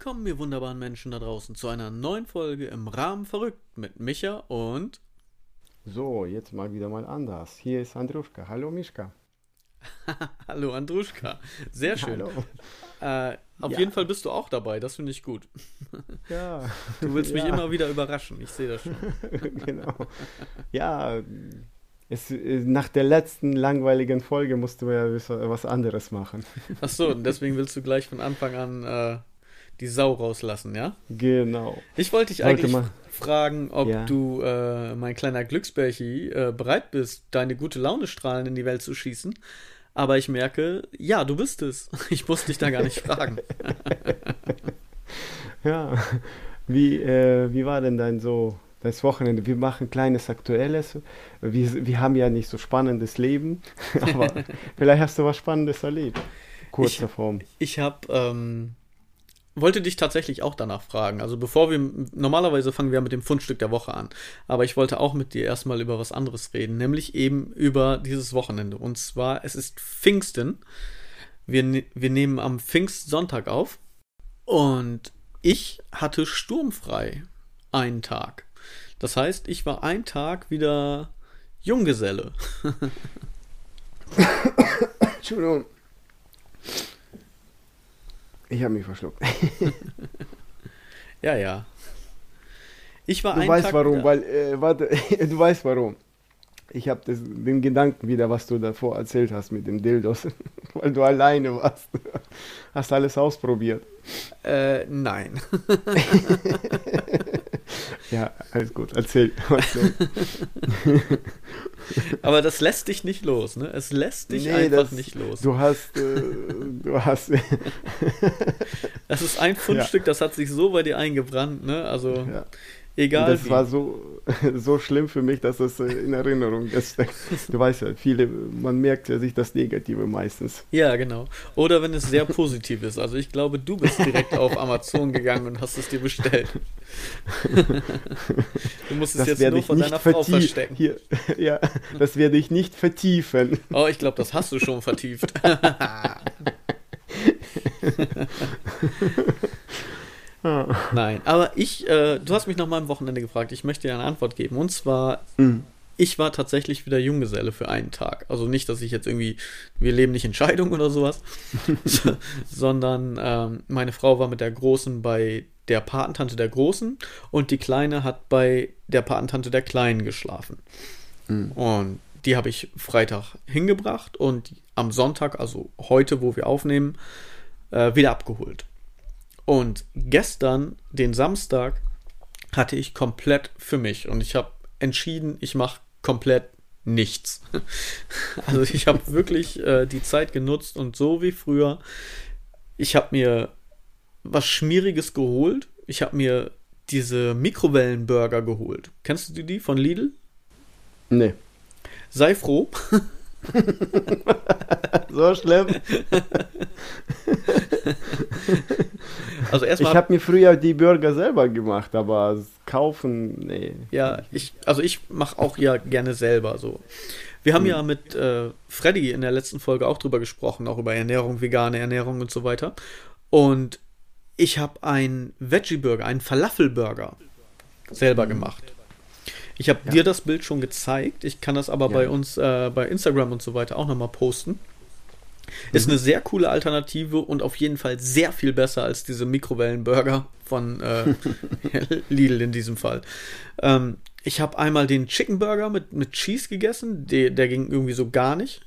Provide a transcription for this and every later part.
Willkommen, ihr wunderbaren Menschen da draußen, zu einer neuen Folge im Rahmen verrückt mit Micha und. So, jetzt mal wieder mal anders. Hier ist Andruschka. Hallo Mischka. Hallo Andruschka. Sehr schön. Hallo. Äh, auf ja. jeden Fall bist du auch dabei, das finde ich gut. Ja. Du willst mich ja. immer wieder überraschen, ich sehe das schon. genau. Ja, es, nach der letzten langweiligen Folge musst du ja was anderes machen. Ach so, und deswegen willst du gleich von Anfang an äh, die Sau rauslassen, ja? Genau. Ich wollte dich eigentlich wollte fragen, ob ja. du, äh, mein kleiner Glücksbärchi, äh, bereit bist, deine gute Laune strahlen in die Welt zu schießen. Aber ich merke, ja, du bist es. Ich muss dich da gar nicht fragen. ja, wie, äh, wie war denn dein so das Wochenende? Wir machen kleines Aktuelles. Wir, wir haben ja nicht so spannendes Leben, aber vielleicht hast du was Spannendes erlebt. Kurzer Form. Ich habe ähm, wollte dich tatsächlich auch danach fragen. Also bevor wir, normalerweise fangen wir mit dem Fundstück der Woche an. Aber ich wollte auch mit dir erstmal über was anderes reden, nämlich eben über dieses Wochenende. Und zwar, es ist Pfingsten. Wir, ne-, wir nehmen am Pfingstsonntag auf. Und ich hatte sturmfrei einen Tag. Das heißt, ich war einen Tag wieder Junggeselle. Entschuldigung. Ich habe mich verschluckt. ja, ja. Ich war Du weißt Tag warum, wieder. weil, äh, warte, du weißt warum. Ich habe den Gedanken wieder, was du davor erzählt hast mit dem Dildos, weil du alleine warst. Hast alles ausprobiert? Äh, nein. Ja, alles gut, erzähl. Aber das lässt dich nicht los, ne? Es lässt dich nee, einfach das, nicht los. Du hast, äh, du hast. das ist ein Fundstück, ja. das hat sich so bei dir eingebrannt, ne? Also. Ja. Egal. Das wie. war so, so schlimm für mich, dass es in Erinnerung ist. Du weißt ja, viele, man merkt ja sich das Negative meistens. Ja, genau. Oder wenn es sehr positiv ist. Also ich glaube, du bist direkt auf Amazon gegangen und hast es dir bestellt. Du musst es das jetzt nur von deiner Frau verstecken. Hier, ja, das werde ich nicht vertiefen. Oh, ich glaube, das hast du schon vertieft. Nein, aber ich, äh, du hast mich noch mal am Wochenende gefragt, ich möchte dir eine Antwort geben. Und zwar, mhm. ich war tatsächlich wieder Junggeselle für einen Tag. Also nicht, dass ich jetzt irgendwie, wir leben nicht in Scheidung oder sowas, sondern ähm, meine Frau war mit der Großen bei der Patentante der Großen und die Kleine hat bei der Patentante der Kleinen geschlafen. Mhm. Und die habe ich Freitag hingebracht und am Sonntag, also heute, wo wir aufnehmen, äh, wieder abgeholt. Und gestern, den Samstag, hatte ich komplett für mich und ich habe entschieden, ich mache komplett nichts. Also ich habe wirklich äh, die Zeit genutzt und so wie früher, ich habe mir was Schmieriges geholt. Ich habe mir diese Mikrowellenburger geholt. Kennst du die von Lidl? Nee. Sei froh. so schlimm. also erstmal. Ich habe mir früher die Burger selber gemacht, aber kaufen, nee. Ja, ich, also ich mache auch ja gerne selber so. Wir haben hm. ja mit äh, Freddy in der letzten Folge auch drüber gesprochen, auch über Ernährung, vegane Ernährung und so weiter. Und ich habe einen Veggie-Burger, einen Falafel-Burger selber hm. gemacht. Ich habe ja. dir das Bild schon gezeigt. Ich kann das aber ja. bei uns äh, bei Instagram und so weiter auch nochmal posten. Ist mhm. eine sehr coole Alternative und auf jeden Fall sehr viel besser als diese Mikrowellenburger von äh, Lidl in diesem Fall. Ähm, ich habe einmal den Chicken Burger mit, mit Cheese gegessen, der, der ging irgendwie so gar nicht.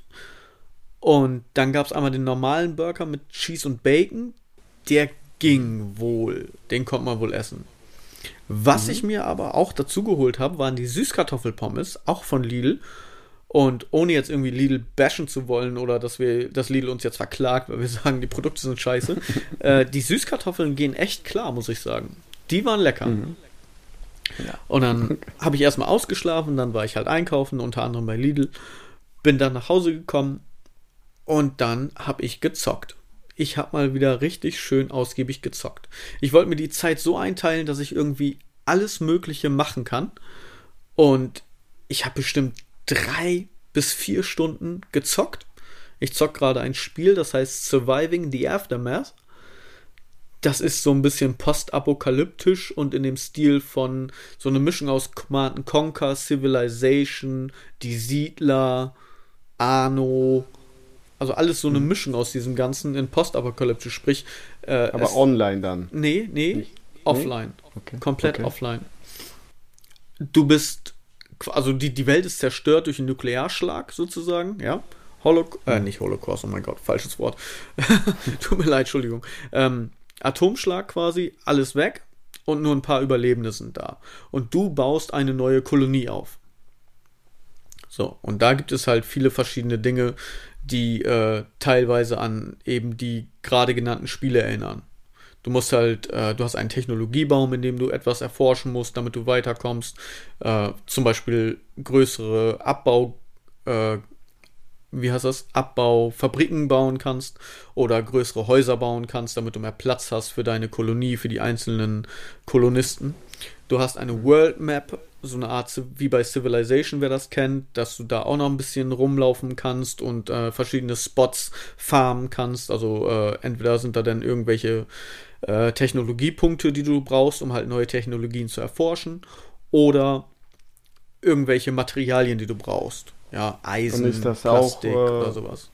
Und dann gab es einmal den normalen Burger mit Cheese und Bacon. Der ging wohl. Den konnte man wohl essen. Was mhm. ich mir aber auch dazu geholt habe, waren die Süßkartoffelpommes, auch von Lidl. Und ohne jetzt irgendwie Lidl bashen zu wollen oder dass wir, dass Lidl uns jetzt verklagt, weil wir sagen, die Produkte sind scheiße. äh, die Süßkartoffeln gehen echt klar, muss ich sagen. Die waren lecker. Mhm. Ja. Und dann habe ich erstmal ausgeschlafen, dann war ich halt einkaufen, unter anderem bei Lidl. Bin dann nach Hause gekommen und dann habe ich gezockt ich habe mal wieder richtig schön ausgiebig gezockt. Ich wollte mir die Zeit so einteilen, dass ich irgendwie alles Mögliche machen kann. Und ich habe bestimmt drei bis vier Stunden gezockt. Ich zock gerade ein Spiel, das heißt Surviving the Aftermath. das ist so ein bisschen postapokalyptisch und in dem Stil von so eine Mischung aus Command Conquer, Civilization, Die Siedler, Arno, also alles so eine mhm. Mischung aus diesem Ganzen in postapokalyptisch, sprich. Äh, Aber online dann? Nee, nee, Nicht? offline. Okay. Komplett okay. offline. Du bist, also die, die Welt ist zerstört durch einen Nuklearschlag sozusagen, ja. Holocaust, äh, nicht Holocaust, oh mein Gott, falsches Wort. Tut mir leid, Entschuldigung. Ähm, Atomschlag quasi, alles weg und nur ein paar Überlebende sind da. Und du baust eine neue Kolonie auf. So, und da gibt es halt viele verschiedene Dinge, die äh, teilweise an eben die gerade genannten Spiele erinnern. Du musst halt, äh, du hast einen Technologiebaum, in dem du etwas erforschen musst, damit du weiterkommst. Äh, zum Beispiel größere Abbau, äh, wie heißt das, Abbaufabriken bauen kannst oder größere Häuser bauen kannst, damit du mehr Platz hast für deine Kolonie, für die einzelnen Kolonisten. Du hast eine World Map, so eine Art wie bei Civilization, wer das kennt, dass du da auch noch ein bisschen rumlaufen kannst und äh, verschiedene Spots farmen kannst. Also äh, entweder sind da dann irgendwelche äh, Technologiepunkte, die du brauchst, um halt neue Technologien zu erforschen, oder irgendwelche Materialien, die du brauchst. Ja, Eisen, Plastik auch, äh, oder sowas.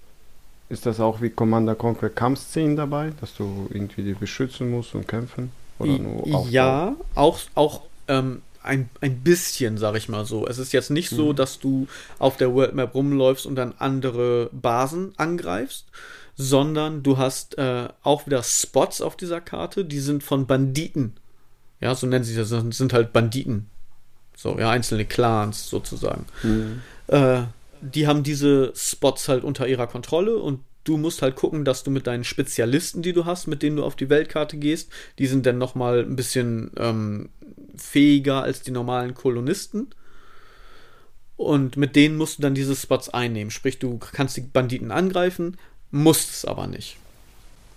Ist das auch wie Commander Conquer Kampfszenen dabei, dass du irgendwie die beschützen musst und kämpfen? Oder nur ja, auch, auch ähm, ein, ein bisschen, sag ich mal so. Es ist jetzt nicht so, mhm. dass du auf der World Map rumläufst und dann andere Basen angreifst, sondern du hast äh, auch wieder Spots auf dieser Karte, die sind von Banditen. Ja, so nennen sie das, das sind halt Banditen. So, ja, einzelne Clans sozusagen. Mhm. Äh, die haben diese Spots halt unter ihrer Kontrolle und du musst halt gucken, dass du mit deinen Spezialisten, die du hast, mit denen du auf die Weltkarte gehst, die sind dann nochmal ein bisschen ähm, fähiger als die normalen Kolonisten. Und mit denen musst du dann diese Spots einnehmen. Sprich, du kannst die Banditen angreifen, musst es aber nicht.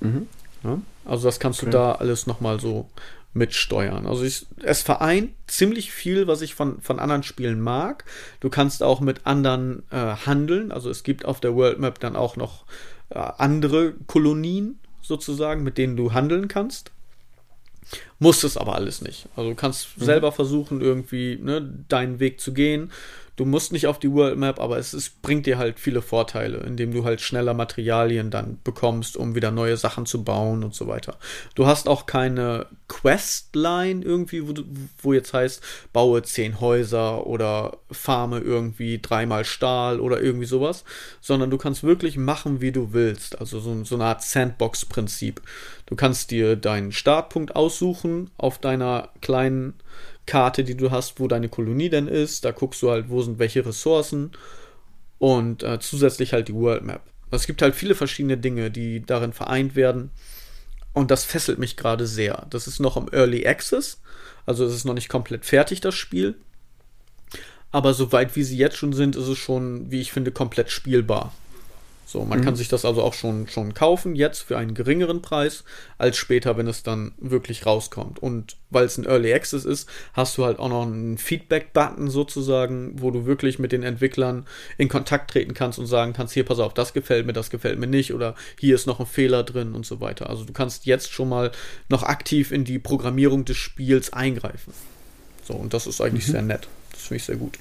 Mhm. Ja? Also das kannst okay. du da alles nochmal so mitsteuern. Also ich, es vereint ziemlich viel, was ich von, von anderen Spielen mag. Du kannst auch mit anderen äh, handeln. Also es gibt auf der World Map dann auch noch äh, andere Kolonien sozusagen, mit denen du handeln kannst. Muss es aber alles nicht. Also du kannst mhm. selber versuchen, irgendwie ne, deinen Weg zu gehen. Du musst nicht auf die World Map, aber es ist, bringt dir halt viele Vorteile, indem du halt schneller Materialien dann bekommst, um wieder neue Sachen zu bauen und so weiter. Du hast auch keine Questline irgendwie, wo, wo jetzt heißt, baue zehn Häuser oder farme irgendwie dreimal Stahl oder irgendwie sowas, sondern du kannst wirklich machen, wie du willst. Also so, so eine Art Sandbox-Prinzip. Du kannst dir deinen Startpunkt aussuchen auf deiner kleinen Karte, die du hast, wo deine Kolonie denn ist. Da guckst du halt, wo sind welche Ressourcen und äh, zusätzlich halt die World Map. Es gibt halt viele verschiedene Dinge, die darin vereint werden. Und das fesselt mich gerade sehr. Das ist noch im Early Access, also es ist noch nicht komplett fertig, das Spiel. Aber soweit wie sie jetzt schon sind, ist es schon, wie ich finde, komplett spielbar. So, man mhm. kann sich das also auch schon, schon kaufen, jetzt für einen geringeren Preis, als später, wenn es dann wirklich rauskommt. Und weil es ein Early Access ist, hast du halt auch noch einen Feedback-Button sozusagen, wo du wirklich mit den Entwicklern in Kontakt treten kannst und sagen kannst, hier, pass auf, das gefällt mir, das gefällt mir nicht, oder hier ist noch ein Fehler drin und so weiter. Also du kannst jetzt schon mal noch aktiv in die Programmierung des Spiels eingreifen. So, und das ist eigentlich mhm. sehr nett. Das finde ich sehr gut.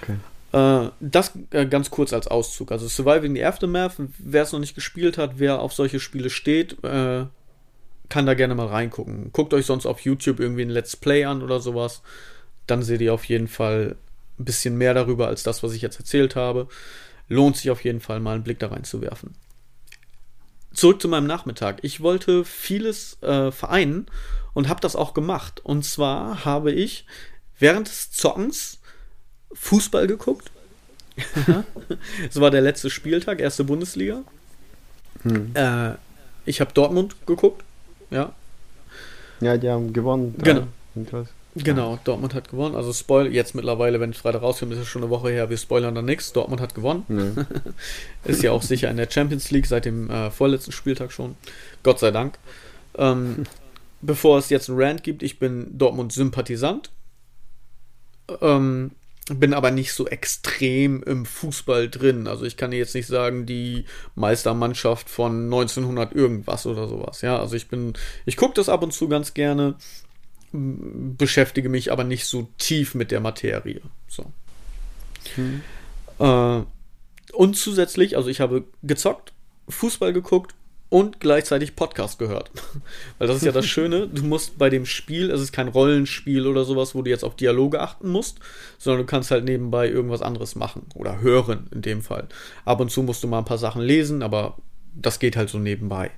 Okay. Äh, das äh, ganz kurz als Auszug. Also Surviving the Aftermath, wer es noch nicht gespielt hat, wer auf solche Spiele steht, äh, kann da gerne mal reingucken. Guckt euch sonst auf YouTube irgendwie ein Let's Play an oder sowas. Dann seht ihr auf jeden Fall ein bisschen mehr darüber als das, was ich jetzt erzählt habe. Lohnt sich auf jeden Fall mal einen Blick da reinzuwerfen. Zurück zu meinem Nachmittag. Ich wollte vieles äh, vereinen und habe das auch gemacht. Und zwar habe ich während des Zockens Fußball geguckt. Es war der letzte Spieltag, erste Bundesliga. Hm. Äh, ich habe Dortmund geguckt. Ja. Ja, die haben gewonnen. Genau. Genau, Dortmund hat gewonnen. Also Spoil, jetzt mittlerweile, wenn es Freitag rauskommt, ist es schon eine Woche her, wir spoilern dann nichts. Dortmund hat gewonnen. Nee. ist ja auch sicher in der Champions League seit dem äh, vorletzten Spieltag schon. Gott sei Dank. Ähm, bevor es jetzt einen Rant gibt, ich bin Dortmund-Sympathisant. Ähm, bin aber nicht so extrem im Fußball drin. Also ich kann jetzt nicht sagen, die Meistermannschaft von 1900 irgendwas oder sowas. Ja, also ich bin, ich gucke das ab und zu ganz gerne, beschäftige mich aber nicht so tief mit der Materie. So. Hm. Äh, und zusätzlich, also ich habe gezockt, Fußball geguckt und gleichzeitig Podcast gehört. Weil das ist ja das Schöne, du musst bei dem Spiel, es ist kein Rollenspiel oder sowas, wo du jetzt auf Dialoge achten musst, sondern du kannst halt nebenbei irgendwas anderes machen oder hören in dem Fall. Ab und zu musst du mal ein paar Sachen lesen, aber das geht halt so nebenbei.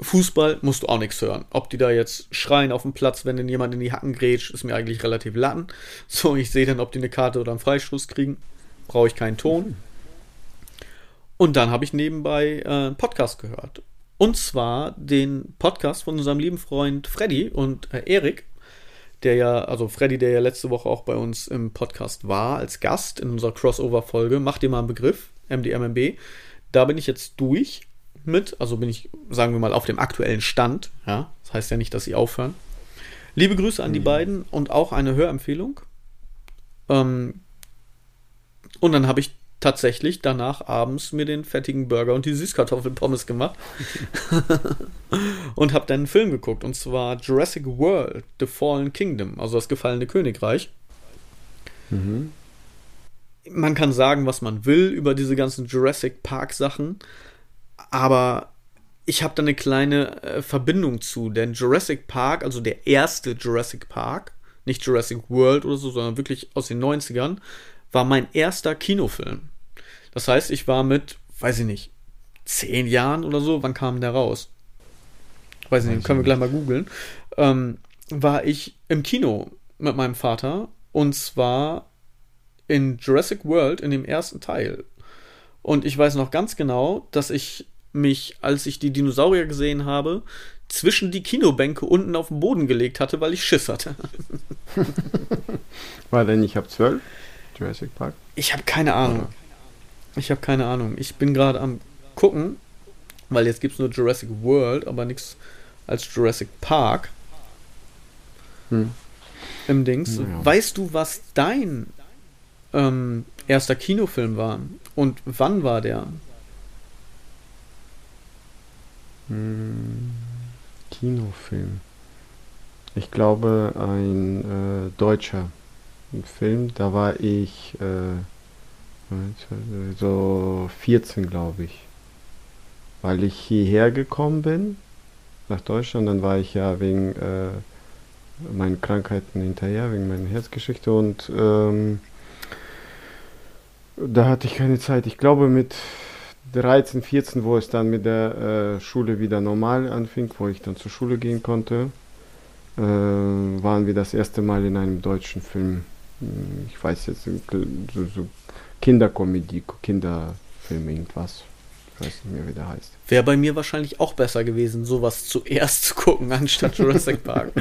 Fußball musst du auch nichts hören. Ob die da jetzt schreien auf dem Platz, wenn denn jemand in die Hacken grätscht, ist mir eigentlich relativ latten. So, ich sehe dann, ob die eine Karte oder einen Freistoß kriegen. Brauche ich keinen Ton. Und dann habe ich nebenbei äh, einen Podcast gehört. Und zwar den Podcast von unserem lieben Freund Freddy und äh, Erik, der ja, also Freddy, der ja letzte Woche auch bei uns im Podcast war, als Gast in unserer Crossover-Folge. Macht dir mal einen Begriff, MDMMB. Da bin ich jetzt durch mit, also bin ich, sagen wir mal, auf dem aktuellen Stand. Ja, das heißt ja nicht, dass sie aufhören. Liebe Grüße an die mhm. beiden und auch eine Hörempfehlung. Ähm, und dann habe ich tatsächlich danach abends mir den fettigen Burger und die Süßkartoffelpommes gemacht und habe dann einen Film geguckt und zwar Jurassic World: The Fallen Kingdom, also das gefallene Königreich. Mhm. Man kann sagen, was man will über diese ganzen Jurassic Park Sachen, aber ich habe da eine kleine äh, Verbindung zu, denn Jurassic Park, also der erste Jurassic Park, nicht Jurassic World oder so, sondern wirklich aus den 90ern, war mein erster Kinofilm. Das heißt, ich war mit, weiß ich nicht, zehn Jahren oder so, wann kam der raus? Weiß ich nicht, können wir gleich mal googeln. Ähm, war ich im Kino mit meinem Vater und zwar in Jurassic World in dem ersten Teil. Und ich weiß noch ganz genau, dass ich mich, als ich die Dinosaurier gesehen habe, zwischen die Kinobänke unten auf den Boden gelegt hatte, weil ich Schiss hatte. War denn ich habe zwölf? Jurassic Park? Ich habe keine Ahnung. Ich habe keine Ahnung. Ich bin gerade am gucken, weil jetzt gibt es nur Jurassic World, aber nichts als Jurassic Park. Hm. Im Dings. Ja. Weißt du, was dein ähm, erster Kinofilm war? Und wann war der? Hm. Kinofilm. Ich glaube, ein äh, deutscher Film. Da war ich äh, so 14, glaube ich. Weil ich hierher gekommen bin, nach Deutschland, dann war ich ja wegen äh, meinen Krankheiten hinterher, wegen meiner Herzgeschichte und ähm, da hatte ich keine Zeit. Ich glaube mit 13, 14, wo es dann mit der äh, Schule wieder normal anfing, wo ich dann zur Schule gehen konnte, äh, waren wir das erste Mal in einem deutschen Film. Ich weiß jetzt, so, so Kinderkomödie, Kinderfilm, irgendwas. Ich weiß nicht mehr, wie der heißt. Wäre bei mir wahrscheinlich auch besser gewesen, sowas zuerst zu gucken, anstatt Jurassic Park.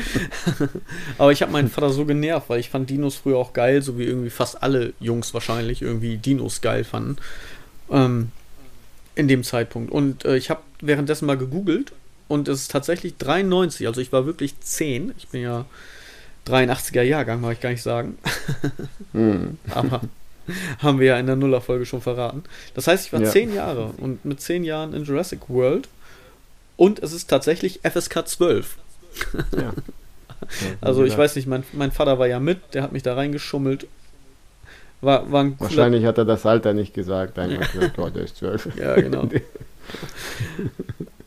Aber ich habe meinen Vater so genervt, weil ich fand Dinos früher auch geil, so wie irgendwie fast alle Jungs wahrscheinlich irgendwie Dinos geil fanden. Ähm, in dem Zeitpunkt. Und äh, ich habe währenddessen mal gegoogelt und es ist tatsächlich 93, also ich war wirklich 10. Ich bin ja 83er Jahrgang, mag ich gar nicht sagen. hm. Aber Haben wir ja in der Nullerfolge schon verraten. Das heißt, ich war ja. zehn Jahre und mit zehn Jahren in Jurassic World und es ist tatsächlich FSK 12. Ja. also ich weiß nicht, mein, mein Vater war ja mit, der hat mich da reingeschummelt. War, war Wahrscheinlich hat er das Alter nicht gesagt, einfach gesagt, oh, der ist 12. Ja, genau.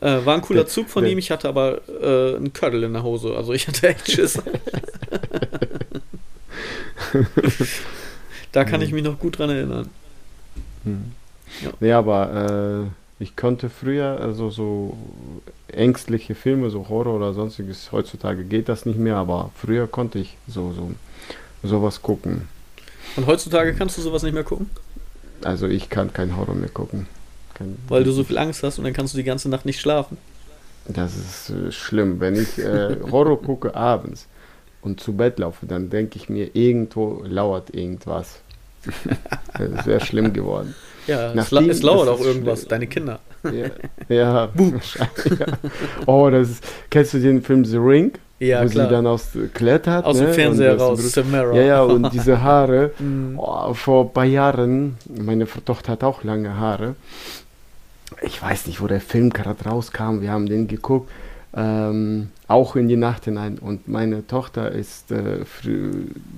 äh, war ein cooler Zug von ihm, ich hatte aber äh, einen Kördel in der Hose, also ich hatte echt Schiss. Da kann hm. ich mich noch gut dran erinnern. Hm. Ja. Nee, aber äh, ich konnte früher, also so ängstliche Filme, so Horror oder sonstiges, heutzutage geht das nicht mehr, aber früher konnte ich so, so sowas gucken. Und heutzutage kannst du sowas nicht mehr gucken? Also ich kann kein Horror mehr gucken. Kein, Weil du so viel Angst hast und dann kannst du die ganze Nacht nicht schlafen. Das ist äh, schlimm. Wenn ich äh, Horror gucke abends und zu Bett laufe, dann denke ich mir, irgendwo lauert irgendwas. Wäre schlimm geworden. Ja, Nachdem, es, lauert auch irgendwas, schlimm. deine Kinder. Ja, ja, ja. Oh, das ist, kennst du den Film The Ring Ja, wo klar. sie dann aus klettert. Aus dem ne? Fernseher Und das raus, Samara. Ja, ja, und diese Haare. Mhm. Oh, vor ein paar Jahren, meine Tochter hat auch lange Haare. Ich weiß nicht, wo der Film gerade rauskam. Wir haben den geguckt. Ähm, auch in die Nacht hinein. Und meine Tochter ist äh,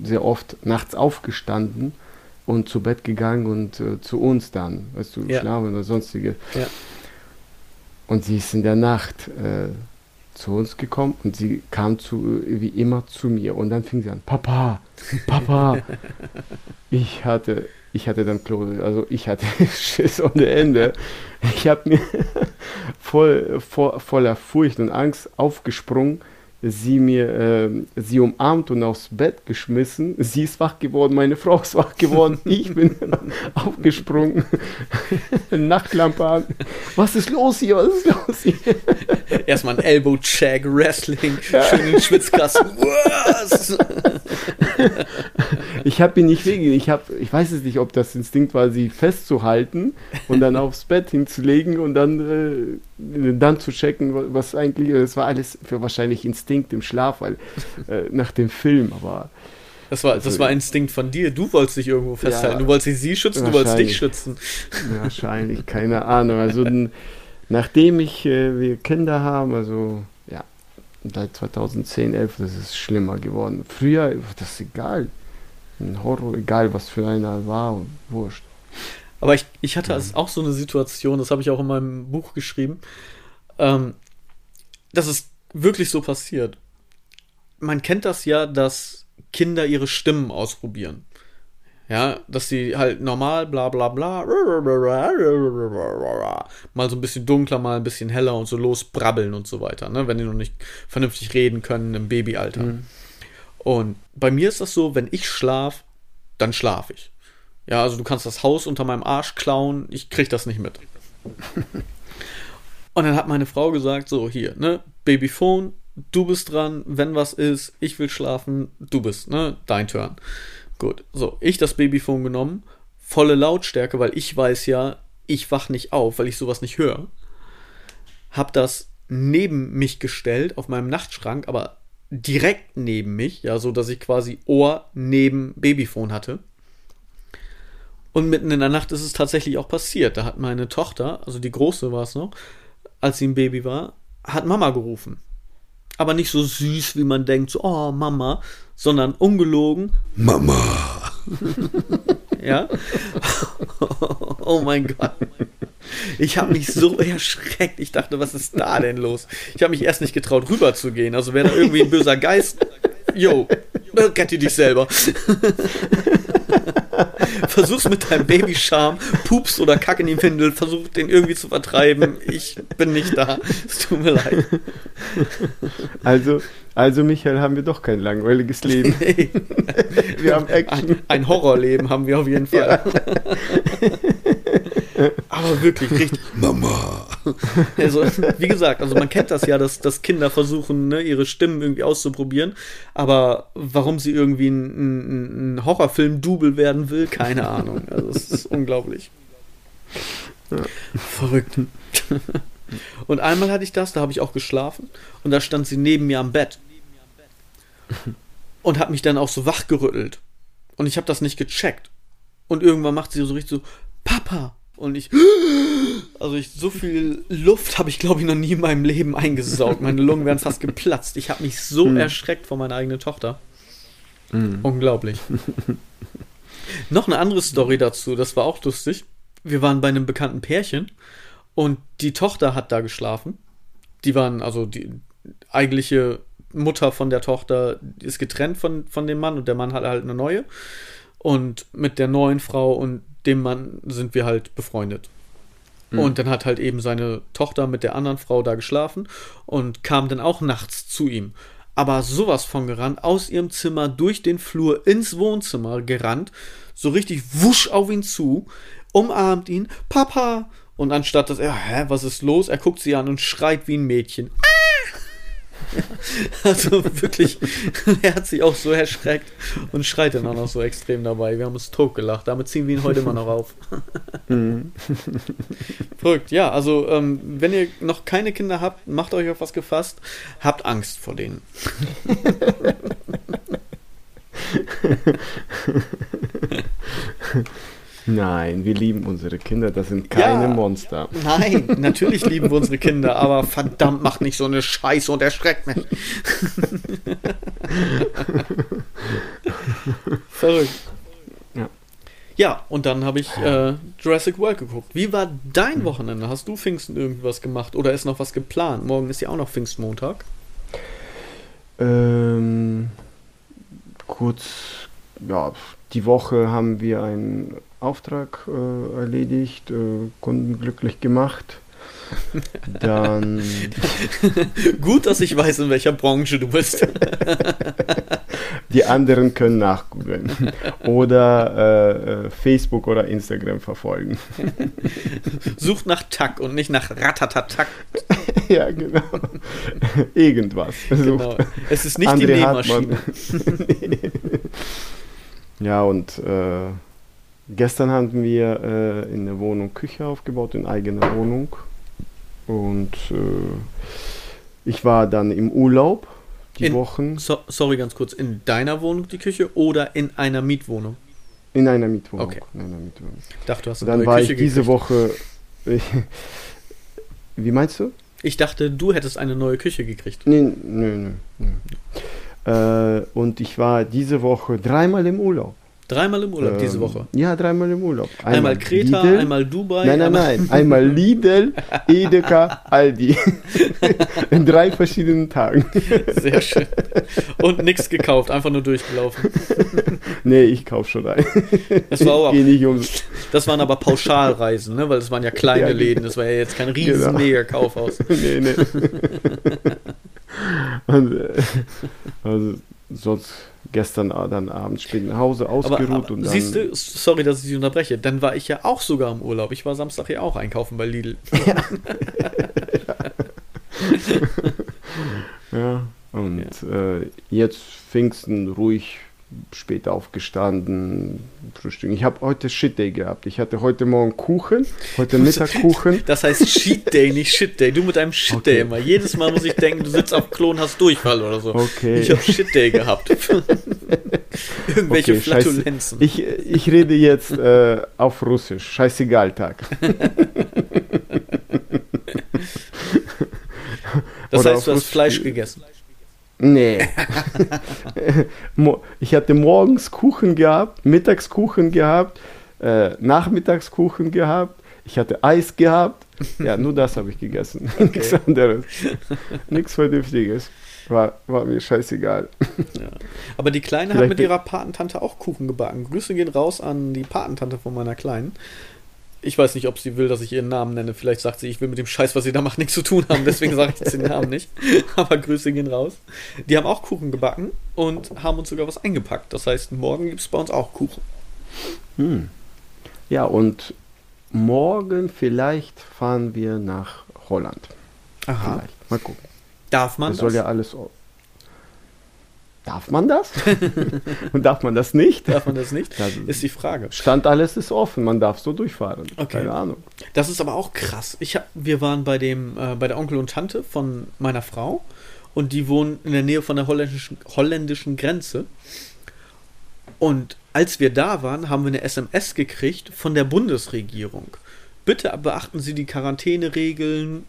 sehr oft nachts aufgestanden und zu Bett gegangen und äh, zu uns dann, weißt du, Ja. schlafen oder sonstige. Ja. Und sie ist in der Nacht äh, zu uns gekommen und sie kam zu, wie immer zu mir. Und dann fing sie an, Papa, Papa. ich hatte, ich hatte dann Klose, also ich hatte Schiss ohne Ende. Ich habe mir voll, vo- voller Furcht und Angst aufgesprungen, sie mir, ähm, sie umarmt und aufs Bett geschmissen. Sie ist wach geworden, meine Frau ist wach geworden, ich bin aufgesprungen, Nachtlampe an. Was ist los hier? Was ist los hier? Erstmal ein Elbow-Check, Wrestling, schön in den Schwitzkasten. Was? Ich habe ihn nicht wegen, ich habe, ich weiß es nicht, ob das Instinkt war, sie festzuhalten und dann aufs Bett hinzulegen und dann, äh, dann zu checken, wa- was eigentlich, das war alles für wahrscheinlich Instinkt im Schlaf, weil äh, nach dem Film, aber Das war, das war Instinkt von dir. Du wolltest dich irgendwo festhalten. Ja. du wolltest sie schützen, du wolltest dich schützen. wahrscheinlich, keine Ahnung. Also nachdem ich, äh, wir Kinder haben, also ja, seit 2010, 11, das ist schlimmer geworden. Früher, das ist egal. Ein Horror, egal was für einer war, und wurscht. Aber ich, ich hatte also auch so eine Situation, das habe ich auch in meinem Buch geschrieben, ähm, dass es wirklich so passiert. Man kennt das ja, dass Kinder ihre Stimmen ausprobieren. Ja, dass sie halt normal bla bla bla mal so ein bisschen dunkler, mal ein bisschen heller und so losbrabbeln und so weiter, ne? wenn die noch nicht vernünftig reden können im Babyalter. Und bei mir ist das so, wenn ich schlaf, dann schlaf ich. Ja, also du kannst das Haus unter meinem Arsch klauen, ich krieg das nicht mit. Und dann hat meine Frau gesagt, so hier, ne, Babyphone, du bist dran, wenn was ist, ich will schlafen, du bist, ne, dein Turn. Gut, so, ich das Babyphone genommen, volle Lautstärke, weil ich weiß ja, ich wach nicht auf, weil ich sowas nicht höre. Hab das neben mich gestellt, auf meinem Nachtschrank, aber direkt neben mich, ja, so dass ich quasi Ohr neben Babyphone hatte. Und mitten in der Nacht ist es tatsächlich auch passiert. Da hat meine Tochter, also die große war es noch, als sie ein Baby war, hat Mama gerufen. Aber nicht so süß, wie man denkt, so, oh, Mama, sondern ungelogen, Mama. ja? oh mein Gott. Ich habe mich so erschreckt. Ich dachte, was ist da denn los? Ich habe mich erst nicht getraut, rüberzugehen. Also wäre da irgendwie ein böser Geist. Yo, rette dich selber. Versuch's mit deinem Babyscham, Pups oder Kack in die Windel, versuch den irgendwie zu vertreiben. Ich bin nicht da. Es tut mir leid. Also, also Michael, haben wir doch kein langweiliges Leben. Hey, Wir haben Action. ein, ein Horrorleben haben wir auf jeden Fall. Aber wirklich richtig. Mama. Also, wie gesagt, also man kennt das ja, dass, dass Kinder versuchen, ne, ihre Stimmen irgendwie auszuprobieren. Aber warum sie irgendwie ein, ein, ein Horrorfilm-Double werden will, keine Ahnung. Also es ist unglaublich. Verrückt. Und einmal hatte ich das, da habe ich auch geschlafen und da stand sie neben mir am Bett und hat mich dann auch so wachgerüttelt. Und ich habe das nicht gecheckt. Und irgendwann macht sie so richtig so, Papa. Und ich, also ich, so viel Luft habe ich, glaube ich, noch nie in meinem Leben eingesaugt. Meine Lungen wären fast geplatzt. Ich habe mich so erschreckt vor meiner eigenen Tochter. Unglaublich. Noch eine andere Story dazu, das war auch lustig. Wir waren bei einem bekannten Pärchen und die Tochter hat da geschlafen. Die waren, also die eigentliche Mutter von der Tochter ist getrennt von, von dem Mann und der Mann hat halt eine neue. Und mit der neuen Frau und dem Mann sind wir halt befreundet. Und dann hat halt eben seine Tochter mit der anderen Frau da geschlafen und kam dann auch nachts zu ihm. Aber sowas von gerannt, aus ihrem Zimmer durch den Flur ins Wohnzimmer gerannt, so richtig wusch auf ihn zu, umarmt ihn, Papa! Und anstatt dass er, hä, was ist los? Er guckt sie an und schreit wie ein Mädchen. Also wirklich, er hat sich auch so erschreckt und schreit dann auch noch so extrem dabei. Wir haben uns totgelacht. Damit ziehen wir ihn heute immer noch auf. Mhm. Verrückt, ja. Also, ähm, wenn ihr noch keine Kinder habt, macht euch auf was gefasst. Habt Angst vor denen. Nein, wir lieben unsere Kinder, das sind keine ja, Monster. Nein, natürlich lieben wir unsere Kinder, aber verdammt, macht nicht so eine Scheiße und erschreckt mich. Verrückt. Ja. Ja, und dann habe ich äh, Jurassic World geguckt. Wie war dein Wochenende? Hast du Pfingsten irgendwas gemacht oder ist noch was geplant? Morgen ist ja auch noch Pfingstmontag. Ähm, kurz, ja, die Woche haben wir einen Auftrag äh, erledigt, äh, Kunden glücklich gemacht. Dann. Gut, dass ich weiß, in welcher Branche du bist. Die anderen können nachgoogeln oder äh, äh, Facebook oder Instagram verfolgen. Sucht nach Tack und nicht nach Ratatatak. ja, genau. Irgendwas. Genau. Es ist nicht André die Nähmaschine. ja, und äh, Gestern haben wir äh, in der Wohnung Küche aufgebaut, in eigener Wohnung. Und äh, ich war dann im Urlaub die in, Wochen. So, sorry, ganz kurz. In deiner Wohnung die Küche oder in einer Mietwohnung? In einer Mietwohnung. Okay. In einer Mietwohnung. Ich dachte, du hast eine Dann war Küche ich diese gekriegt. Woche. wie meinst du? Ich dachte, du hättest eine neue Küche gekriegt. Nee, nö, nö. nö. Äh, und ich war diese Woche dreimal im Urlaub. Dreimal im Urlaub ähm, diese Woche. Ja, dreimal im Urlaub. Einmal, einmal Kreta, Lidl, einmal Dubai. Nein, nein, einmal nein. Einmal Lidl, Edeka, Aldi. In drei verschiedenen Tagen. Sehr schön. Und nichts gekauft, einfach nur durchgelaufen. Nee, ich kaufe schon ein. Das, war auch, nicht um. das waren aber Pauschalreisen, ne? weil das waren ja kleine ja, genau. Läden. Das war ja jetzt kein riesen genau. mega Kaufhaus. Nee, nee. Und, äh, also, sonst gestern dann abends spät nach Hause ausgeruht aber, aber, und dann. Siehst du, sorry, dass ich Sie unterbreche, dann war ich ja auch sogar im Urlaub. Ich war Samstag ja auch einkaufen bei Lidl. Ja. ja. Und ja. Äh, jetzt Pfingsten ruhig spät aufgestanden, Frühstück. Ich habe heute Shit Day gehabt. Ich hatte heute Morgen Kuchen, heute Mittag Kuchen. Das heißt Cheat Day, nicht Shit Day. Du mit deinem Shit okay. Day immer. Jedes Mal muss ich denken, du sitzt auf Klo und hast Durchfall oder so. Okay. Ich habe Shit Day gehabt. Irgendwelche okay, Flatulenzen. Ich, ich rede jetzt äh, auf Russisch. Scheißegal Tag. das oder heißt, du hast Fleisch gegessen. Nee. ich hatte morgens Kuchen gehabt, mittags Kuchen gehabt, äh, nachmittags Kuchen gehabt, ich hatte Eis gehabt. Ja, nur das habe ich gegessen. Okay. Nichts anderes. Nichts Vernünftiges. War, war mir scheißegal. Ja. Aber die Kleine Vielleicht hat mit ihrer Patentante auch Kuchen gebacken. Grüße gehen raus an die Patentante von meiner Kleinen ich weiß nicht, ob sie will, dass ich ihren Namen nenne. Vielleicht sagt sie, ich will mit dem Scheiß, was sie da macht, nichts zu tun haben. Deswegen sage ich jetzt den Namen nicht. Aber Grüße gehen raus. Die haben auch Kuchen gebacken und haben uns sogar was eingepackt. Das heißt, morgen gibt es bei uns auch Kuchen. Hm. Ja, und morgen vielleicht fahren wir nach Holland. Aha. Vielleicht. Mal gucken. Darf man das? soll ja alles Darf man das? Und darf man das nicht? Darf man das nicht? Das ist die Frage. Stand alles ist offen, man darf so durchfahren. Okay. Keine Ahnung. Das ist aber auch krass. Ich hab, wir waren bei dem, äh, bei der Onkel und Tante von meiner Frau und die wohnen in der Nähe von der holländischen, holländischen Grenze. Und als wir da waren, haben wir eine SMS gekriegt von der Bundesregierung. Bitte beachten Sie die Quarantäneregeln,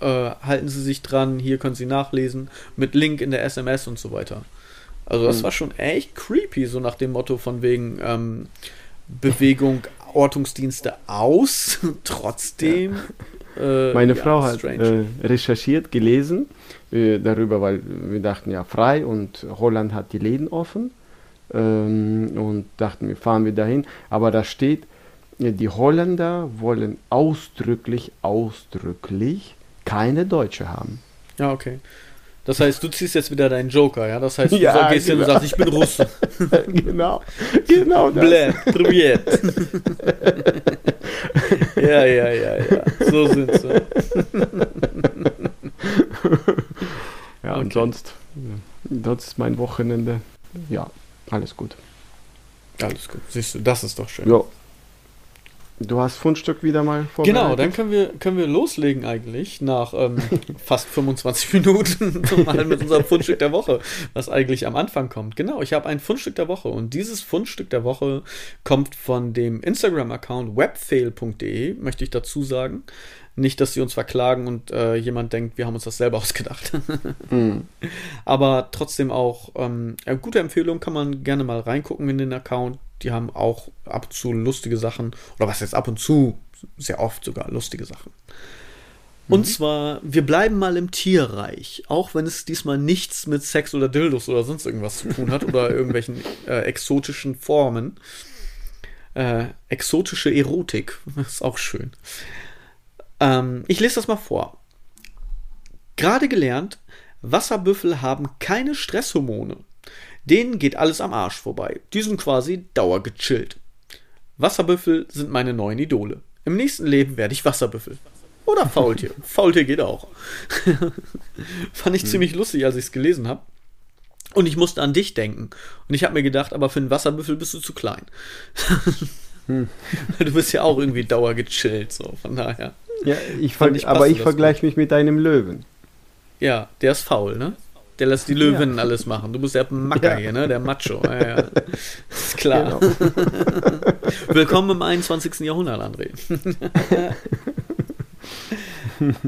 äh, halten Sie sich dran, hier können Sie nachlesen, mit Link in der SMS und so weiter. Also das mhm. war schon echt creepy, so nach dem Motto von wegen ähm, Bewegung, Ortungsdienste aus, trotzdem. Ja. Äh, Meine ja, Frau hat äh, recherchiert, gelesen äh, darüber, weil wir dachten ja frei und Holland hat die Läden offen ähm, und dachten wir fahren wir dahin, aber da steht, die Holländer wollen ausdrücklich, ausdrücklich keine Deutsche haben. Ja, okay. Das heißt, du ziehst jetzt wieder deinen Joker, ja? Das heißt, du ja, gehst genau. hin und sagst, ich bin Russe. genau, genau das. Blä, probiert. ja, ja, ja, ja. So sind sie. ja, Und Okay. sonst, ja, sonst ist mein Wochenende, ja, alles gut. Alles gut. Siehst du, das ist doch schön. Ja. Du hast Fundstück wieder mal vorbereitet? Genau, dann können wir, können wir loslegen eigentlich nach ähm, fast 25 Minuten mal mit unserem Fundstück der Woche, was eigentlich am Anfang kommt. Genau, ich habe ein Fundstück der Woche und dieses Fundstück der Woche kommt von dem Instagram-Account webfail.de, möchte ich dazu sagen. Nicht, dass sie uns verklagen und äh, jemand denkt, wir haben uns das selber ausgedacht. Mhm. Aber trotzdem auch ähm, eine gute Empfehlung, kann man gerne mal reingucken in den Account. Die haben auch ab und zu lustige Sachen, oder was jetzt ab und zu, sehr oft sogar lustige Sachen. Und zwar, wir bleiben mal im Tierreich, auch wenn es diesmal nichts mit Sex oder Dildos oder sonst irgendwas zu tun hat oder irgendwelchen äh, exotischen Formen. Äh, exotische Erotik, ist auch schön. Ähm, ich lese das mal vor. Gerade gelernt, Wasserbüffel haben keine Stresshormone. Denen geht alles am Arsch vorbei. Die sind quasi dauergechillt. Wasserbüffel sind meine neuen Idole. Im nächsten Leben werde ich Wasserbüffel. Oder Faultier. Faultier geht auch. Fand ich ziemlich lustig, als ich es gelesen habe. Und ich musste an dich denken. Und ich habe mir gedacht, aber für einen Wasserbüffel bist du zu klein. Du bist ja auch irgendwie dauergechillt, so. Von daher. Ja, ich Fand ich aber ich vergleiche mich mit einem Löwen. Ja, der ist faul, ne? Der lässt die Löwinnen alles machen. Du bist der Macker Ja. hier, ne? Der Macho. Ja, ja. Ist klar. Genau. Willkommen im 21. Jahrhundert, André.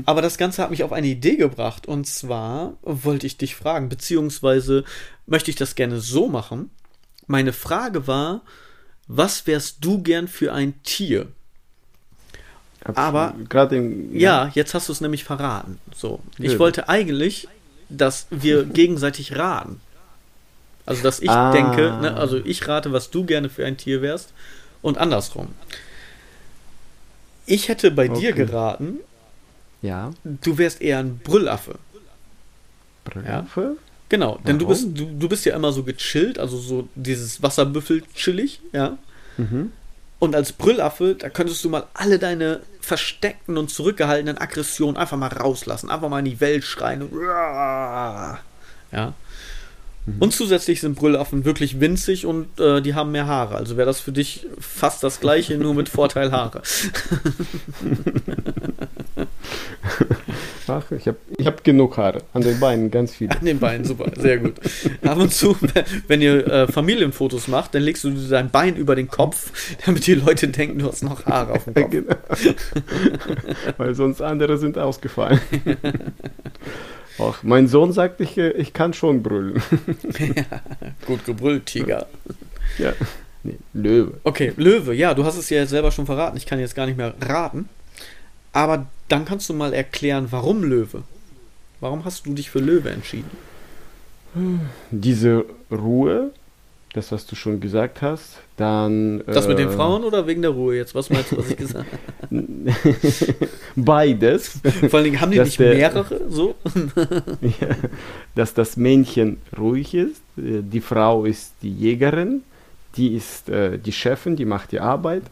Aber das Ganze hat mich auf eine Idee gebracht. Und zwar wollte ich dich fragen, beziehungsweise möchte ich das gerne so machen. Meine Frage war, was wärst du gern für ein Tier? Hab Aber- gerade im Ja, jetzt hast du es nämlich verraten. So. Ich wollte eigentlich, dass wir gegenseitig raten. Also, dass ich Ah. denke, ne, also ich rate, was du gerne für ein Tier wärst und andersrum. Ich hätte bei dir Okay. geraten, ja. du wärst eher ein Brüllaffe. Brülaffe? Genau, denn du Warum? bist, du, du bist ja immer so gechillt, also so dieses Wasserbüffel chillig, ja. Mhm. Und als Brüllaffe, da könntest du mal alle deine versteckten und zurückgehaltenen Aggressionen einfach mal rauslassen. Einfach mal in die Welt schreien. Und ja. Und zusätzlich sind Brüllaffen wirklich winzig und äh, die haben mehr Haare. Also wäre das für dich fast das gleiche, nur mit Vorteil Haare. Ach, ich habe ich hab genug Haare. An den Beinen ganz viele. An den Beinen, super, sehr gut. Ab und zu, wenn ihr äh, Familienfotos macht, dann legst du dein Bein über den Kopf, damit die Leute denken, du hast noch Haare auf dem Kopf. Genau. Weil sonst andere sind ausgefallen. Ach, mein Sohn sagt, ich, äh, ich kann schon brüllen. Gut gebrüllt, Tiger. ja. Nee, Löwe. Okay, Löwe, ja, du hast es ja jetzt selber schon verraten. Ich kann jetzt gar nicht mehr raten. Aber dann kannst du mal erklären, warum Löwe? Warum hast du dich für Löwe entschieden? Diese Ruhe, das, was du schon gesagt hast, dann. Das mit den äh, Frauen oder wegen der Ruhe jetzt? Was meinst du, was ich gesagt habe? Beides. Vor allen Dingen, haben die Dass nicht der- mehrere so? Ja, dass das Männchen ruhig ist, äh, die Frau ist die Jägerin, die ist äh, die Chefin, die macht die Arbeit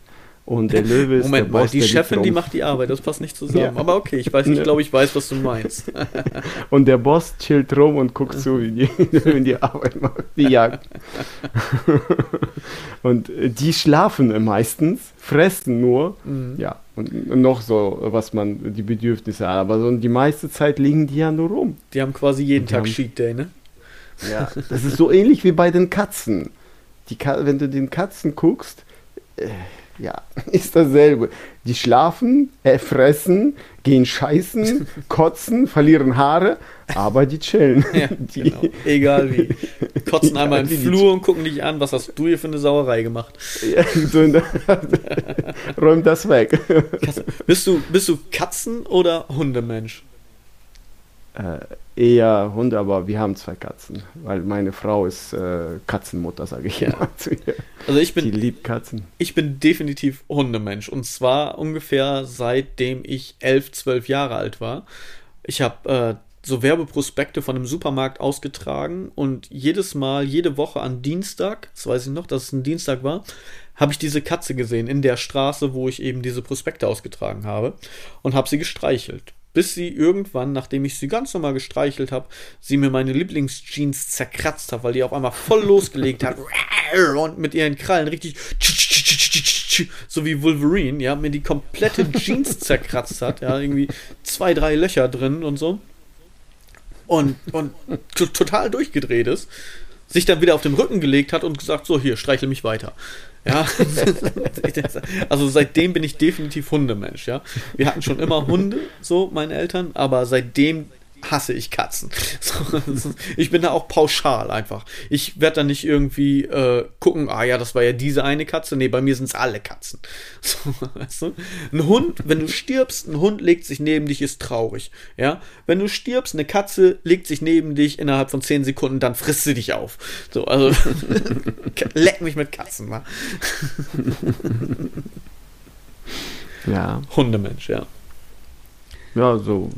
und der Löwe ist Moment der mal, Boss, die Chefin, die Trumpf. macht die Arbeit, das passt nicht zusammen. Ja. Aber okay, ich weiß, ich glaube, ich weiß, was du meinst. Und der Boss chillt rum und guckt zu, wie die, wie die Arbeit macht, die Jagd. und äh, die schlafen meistens, fressen nur, Mhm. ja, und noch so, was man, die Bedürfnisse hat. Aber so die meiste Zeit liegen die ja nur rum. Die haben quasi jeden Die Tag haben- Cheat Day, ne? Ja, das ist so ähnlich wie bei den Katzen. Die wenn du den Katzen guckst, äh, ja, ist dasselbe. Die schlafen, äh, fressen, gehen scheißen, kotzen, verlieren Haare, aber die chillen. Ja, die, genau. Egal wie. Kotzen einmal im Flur und gucken dich an, was hast du hier für eine Sauerei gemacht? ja, so in der, räum das weg. Bist du, bist du Katzen- oder Hundemensch? Äh, eher Hunde, aber wir haben zwei Katzen, weil meine Frau ist äh, Katzenmutter, sage ich Ja. immer zu ihr. Also ich Die bin, liebt Katzen. ich bin definitiv Hundemensch. Und zwar ungefähr seitdem ich elf, zwölf Jahre alt war. Ich habe äh, so Werbeprospekte von einem Supermarkt ausgetragen und jedes Mal, jede Woche an Dienstag, das weiß ich noch, dass es ein Dienstag war, habe ich diese Katze gesehen in der Straße, wo ich eben diese Prospekte ausgetragen habe und habe sie gestreichelt. Bis sie irgendwann, nachdem ich sie ganz normal gestreichelt habe, sie mir meine Lieblingsjeans zerkratzt hat, weil die auf einmal voll losgelegt hat und mit ihren Krallen richtig so wie Wolverine, ja, mir die komplette Jeans zerkratzt hat, ja, irgendwie zwei, drei Löcher drin und so. Und, und total durchgedreht ist, sich dann wieder auf den Rücken gelegt hat und gesagt, so, hier, streichle mich weiter. Ja, also seitdem bin ich definitiv Hundemensch, ja. Wir hatten schon immer Hunde, so meine Eltern, aber seitdem hasse ich Katzen. So, ich bin da auch pauschal einfach. Ich werde da nicht irgendwie äh, gucken, ah ja, das war ja diese eine Katze. Nee, bei mir sind es alle Katzen. So, weißt du? Ein Hund, wenn du stirbst, ein Hund legt sich neben dich, ist traurig. Ja, wenn du stirbst, eine Katze legt sich neben dich innerhalb von 10 Sekunden, dann frisst sie dich auf. So, also leck mich mit Katzen, wa? ja. Hundemensch, ja. Ja, so,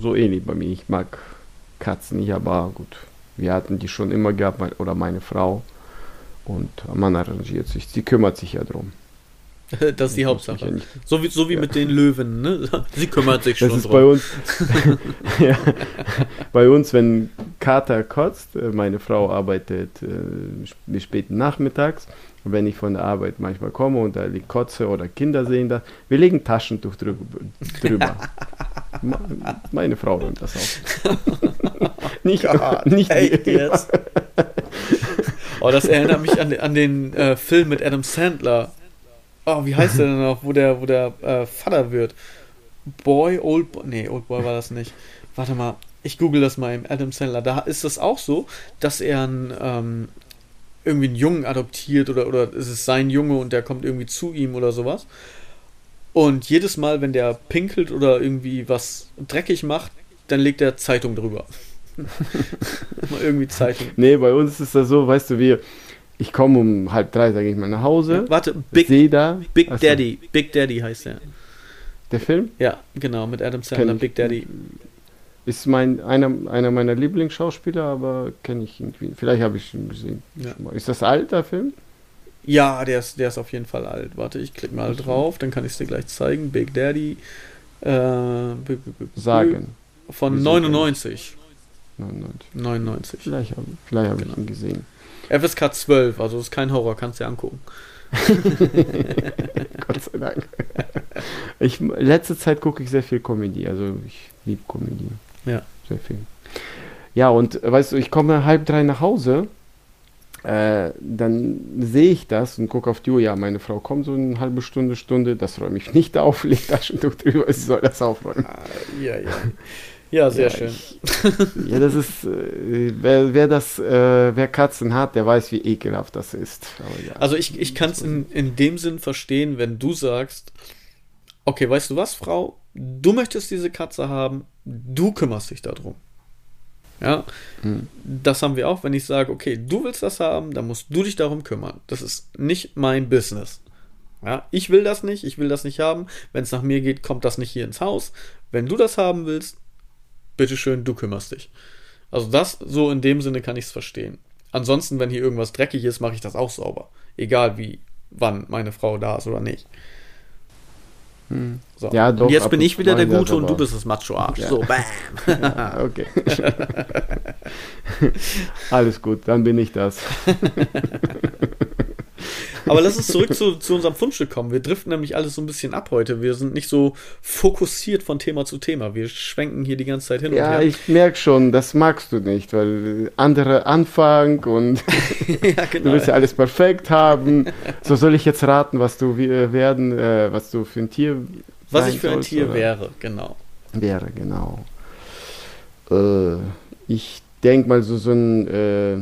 so ähnlich bei mir. Ich mag Katzen nicht, aber gut. Wir hatten die schon immer gehabt, oder meine Frau. Und man arrangiert sich. Sie kümmert sich ja drum. Das ist die Hauptsache. Ja so wie, so wie ja. mit den Löwen, ne? Sie kümmert sich das schon ist drum. Bei uns, ja, bei uns, wenn Kater kotzt, äh, meine Frau arbeitet äh, bis späten Nachmittags, wenn ich von der Arbeit manchmal komme und da liegt Kotze oder Kinder sehen das, wir legen Taschentuch drüber. drüber. Meine Frau räumt das auf. nicht God, nicht jetzt. oh, das erinnert mich an, an den äh, Film mit Adam Sandler. Oh, wie heißt der denn noch, wo der, wo der äh, Vater wird? Boy, Old Boy. Nee, Old Boy war das nicht. Warte mal, ich google das mal im Adam Sandler. Da ist es auch so, dass er ein, ähm, irgendwie einen Jungen adoptiert oder, oder ist es sein Junge und der kommt irgendwie zu ihm oder sowas. Und jedes Mal, wenn der pinkelt oder irgendwie was dreckig macht, dann legt er Zeitung drüber. mal irgendwie Zeitung. Nee, bei uns ist das so, weißt du, wir, ich komme um halb drei, sage ich mal, nach Hause. Warte, Big, da, Big Daddy. Big Daddy heißt der. Der Film? Ja, genau, mit Adam Sandler, Big Daddy. Ist mein, einer, einer meiner Lieblingsschauspieler, aber kenne ich irgendwie. Vielleicht habe ich ihn gesehen. Ja. Ist das alter Film? Ja, der ist, der ist auf jeden Fall alt. Warte, ich klicke mal drauf, dann kann ich es dir gleich zeigen. Big Daddy. Äh, Sagen. Von 99. 99. 99. Vielleicht habe vielleicht hab genau. ich ihn gesehen. FSK 12, also ist kein Horror, kannst du dir angucken. Gott sei Dank. Ich, letzte Zeit gucke ich sehr viel Comedy, also ich liebe Comedy. Ja. Sehr viel. Ja, und weißt du, ich komme halb drei nach Hause äh, dann sehe ich das und gucke auf die Uhr, ja, meine Frau kommt so eine halbe Stunde, Stunde, das räume ich nicht auf, lege Taschentuch drüber, sie soll das aufräumen. Ah, ja, ja. Ja, sehr ja, schön. Ich, ja, das ist, äh, wer, wer das, äh, wer Katzen hat, der weiß, wie ekelhaft das ist. Ja, also ich, ich kann es in, in dem Sinn verstehen, wenn du sagst, okay, weißt du was, Frau, du möchtest diese Katze haben, du kümmerst dich darum. Ja, mhm. das haben wir auch, wenn ich sage, okay, du willst das haben, dann musst du dich darum kümmern. Das ist nicht mein Business. Ja, ich will das nicht, ich will das nicht haben. Wenn es nach mir geht, kommt das nicht hier ins Haus. Wenn du das haben willst, bitteschön, du kümmerst dich. Also das, so in dem Sinne kann ich es verstehen. Ansonsten, wenn hier irgendwas dreckig ist, mache ich das auch sauber. Egal wie, wann meine Frau da ist oder nicht. Hm. So. Ja, doch, und jetzt bin ich wieder der Gute und du bist das Macho-Arsch. Ja. So, bam. Ja, okay. Alles gut, dann bin ich das. Aber lass uns zurück zu, zu unserem Fundstück kommen. Wir driften nämlich alles so ein bisschen ab heute. Wir sind nicht so fokussiert von Thema zu Thema. Wir schwenken hier die ganze Zeit hin ja, und her. Ja, ich merke schon, das magst du nicht, weil andere Anfang und ja, genau. du willst ja alles perfekt haben. So soll ich jetzt raten, was du werden, äh, was du für ein Tier Was ich für ein Tier oder? wäre, genau. Wäre, genau. Äh, ich denke mal so, so ein äh,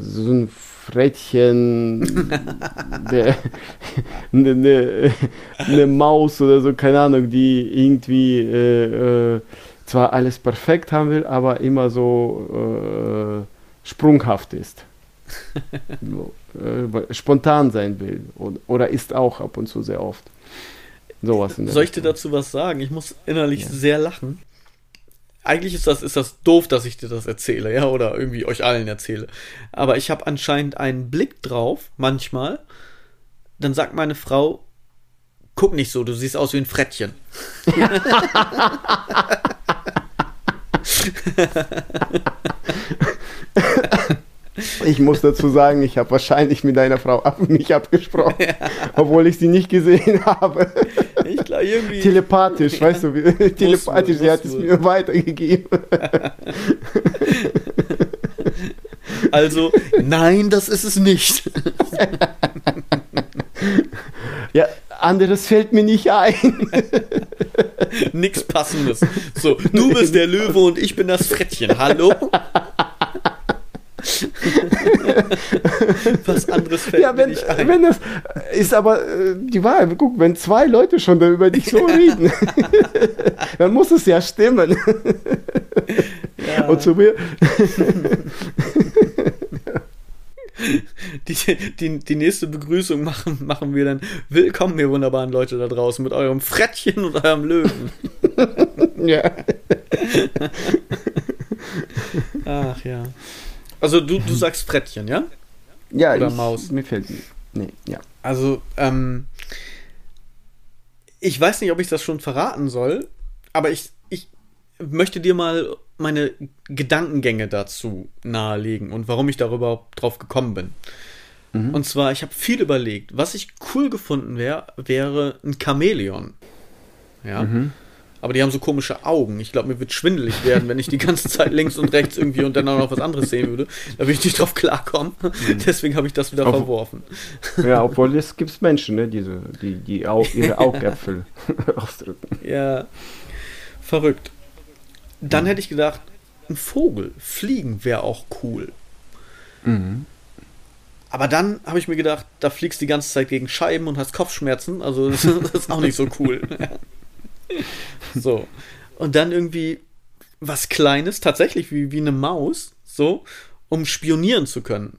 so ein Frettchen, eine, eine, eine, Maus oder so, keine Ahnung, die irgendwie äh, äh, zwar alles perfekt haben will, aber immer so äh, sprunghaft ist. so, äh, spontan sein will oder ist auch ab und zu sehr oft. Sowas Soll ich dir dazu was sagen? Ich muss innerlich ja. sehr lachen eigentlich ist das, ist das doof, dass ich dir das erzähle, ja, oder irgendwie euch allen erzähle. Aber ich habe anscheinend einen Blick drauf, manchmal. Dann sagt meine Frau, Guck nicht so, du siehst aus wie ein Frettchen. Ich muss dazu sagen, ich habe wahrscheinlich mit deiner Frau ab mich abgesprochen, ja. obwohl ich sie nicht gesehen habe. Ich glaube irgendwie. Telepathisch, weißt du, wie, telepathisch, sie hat es mir weitergegeben. Also, nein, das ist es nicht. Ja, anderes fällt mir nicht ein. Nix passendes. So, du bist der Löwe und ich bin das Frettchen. Hallo? Was anderes fällt ja, wenn, mir nicht ein. Wenn das ist aber äh, die Wahrheit. Guck, wenn zwei Leute schon über dich so reden, dann muss es ja stimmen. Ja. Und zu mir. Die, die, die nächste Begrüßung machen, machen wir dann. Willkommen, ihr wunderbaren Leute da draußen, mit eurem Frettchen und eurem Löwen. ja. Ach ja. Also du, du sagst Frettchen, ja? Ja, Oder ich, Maus. Mir fällt Nee, ja. Also, ähm, ich weiß nicht, ob ich das schon verraten soll, aber ich, ich möchte dir mal meine Gedankengänge dazu nahelegen und warum ich darüber drauf gekommen bin. Mhm. Und zwar, ich habe viel überlegt. Was ich cool gefunden wäre, wäre ein Chamäleon. Ja. Mhm aber die haben so komische Augen. Ich glaube, mir wird schwindelig werden, wenn ich die ganze Zeit links und rechts irgendwie und dann auch noch was anderes sehen würde. Da würde ich nicht drauf klarkommen. Mhm. Deswegen habe ich das wieder Ob, verworfen. Ja, obwohl es gibt Menschen, ne, diese, die, die Au ihre Augäpfel ausdrücken. Ja, verrückt. Dann mhm. hätte ich gedacht, ein Vogel, fliegen wäre auch cool. Mhm. Aber dann habe ich mir gedacht, da fliegst du die ganze Zeit gegen Scheiben und hast Kopfschmerzen. Also das, das ist auch nicht so cool. So. Und dann irgendwie was Kleines, tatsächlich wie, wie eine Maus, so, um spionieren zu können.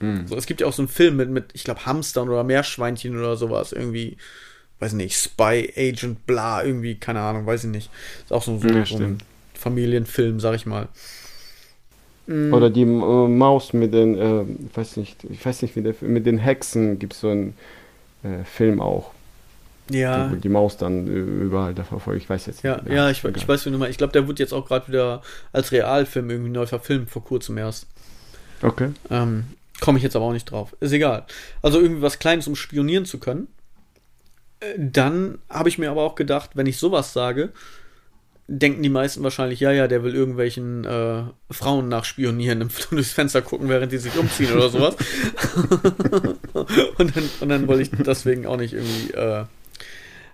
Mhm. So, es gibt ja auch so einen Film mit, mit ich glaube, Hamstern oder Meerschweinchen oder sowas, irgendwie, weiß nicht, Spy Agent bla, irgendwie, keine Ahnung, weiß ich nicht. Ist auch so, so, ja, so ein Familienfilm, sag ich mal. Mhm. Oder die äh, Maus mit den, äh, weiß nicht, ich weiß nicht, wie der, mit den Hexen gibt es so einen äh, Film auch. Ja. Die, die, Maus dann überall da verfolgt. Ich weiß jetzt ja, nicht. Ja, ich, ich weiß, wie du meinst. Ich glaube, der wird jetzt auch gerade wieder als Realfilm irgendwie neu verfilmt, vor kurzem erst. Okay. Ähm, Komme ich jetzt aber auch nicht drauf. Ist egal. Also irgendwie was Kleines, um spionieren zu können. Äh, dann habe ich mir aber auch gedacht, wenn ich sowas sage, denken die meisten wahrscheinlich, ja, ja, der will irgendwelchen äh, Frauen nachspionieren, im, durchs Fenster gucken, während die sich umziehen oder sowas. und, dann, und dann wollte ich deswegen auch nicht irgendwie äh,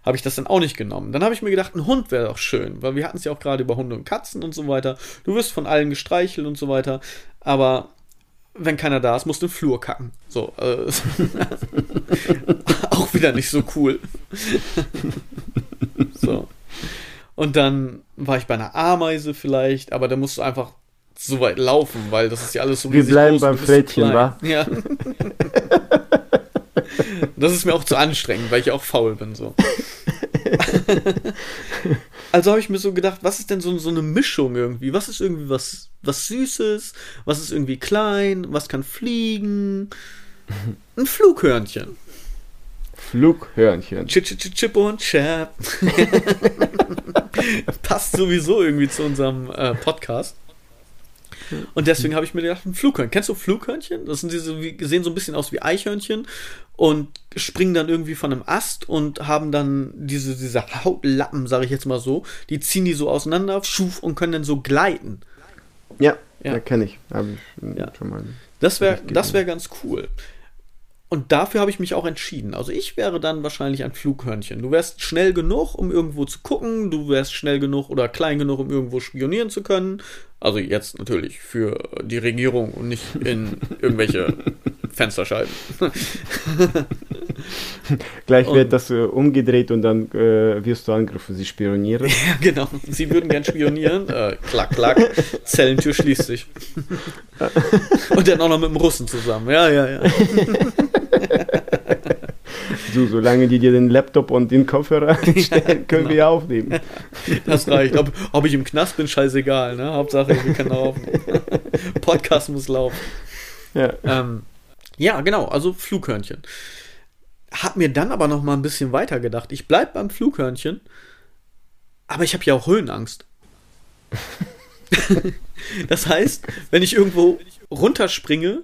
habe ich das dann auch nicht genommen. Dann habe ich mir gedacht, ein Hund wäre doch schön, weil wir hatten es ja auch gerade über Hunde und Katzen und so weiter. Du wirst von allen gestreichelt und so weiter, aber wenn keiner da ist, musst du im Flur kacken. So, äh, auch wieder nicht so cool. so. Und dann war ich bei einer Ameise vielleicht, aber da musst du einfach so weit laufen, weil das ist ja alles so Wir bleiben beim Frettchen, wa? Ja. Das ist mir auch zu anstrengend, weil ich auch faul bin so. also habe ich mir so gedacht, was ist denn so, so eine Mischung irgendwie? Was ist irgendwie was, was Süßes? Was ist irgendwie klein? Was kann fliegen? Ein Flughörnchen. Flughörnchen. Chip, chip, chip und Chap. Passt sowieso irgendwie zu unserem äh, Podcast. Und deswegen habe ich mir gedacht, ein Flughörnchen. Kennst du Flughörnchen? Das sind diese, wie, sehen so ein bisschen aus wie Eichhörnchen und springen dann irgendwie von einem Ast und haben dann diese, diese Hautlappen, sage ich jetzt mal so, die ziehen die so auseinander schuf, und können dann so gleiten. Ja, ja. kenne ich. Ich ja. Das wäre das wär ganz cool. Und dafür habe ich mich auch entschieden. Also ich wäre dann wahrscheinlich ein Flughörnchen. Du wärst schnell genug, um irgendwo zu gucken. Du wärst schnell genug oder klein genug, um irgendwo spionieren zu können. Also jetzt natürlich für die Regierung und nicht in irgendwelche Fensterscheiben. Gleich wird das äh, umgedreht und dann äh, wirst du angegriffen. Sie spionieren. Ja, genau. Sie würden gern spionieren. Äh, klack, klack. Zellentür schließt sich. und dann auch noch mit dem Russen zusammen. Ja, ja, ja. Du, solange die dir den Laptop und den Kopfhörer stellen, können genau. wir aufnehmen. Das reicht. Ob, ob, ich im Knast bin, scheißegal. Ne? Hauptsache, wir können aufnehmen. Podcast muss laufen. Ja. Ähm, ja, genau, also Flughörnchen. hab mir dann aber noch mal ein bisschen weiter gedacht. Ich bleib beim Flughörnchen, aber ich habe ja auch Höhenangst. das heißt, wenn ich irgendwo runterspringe,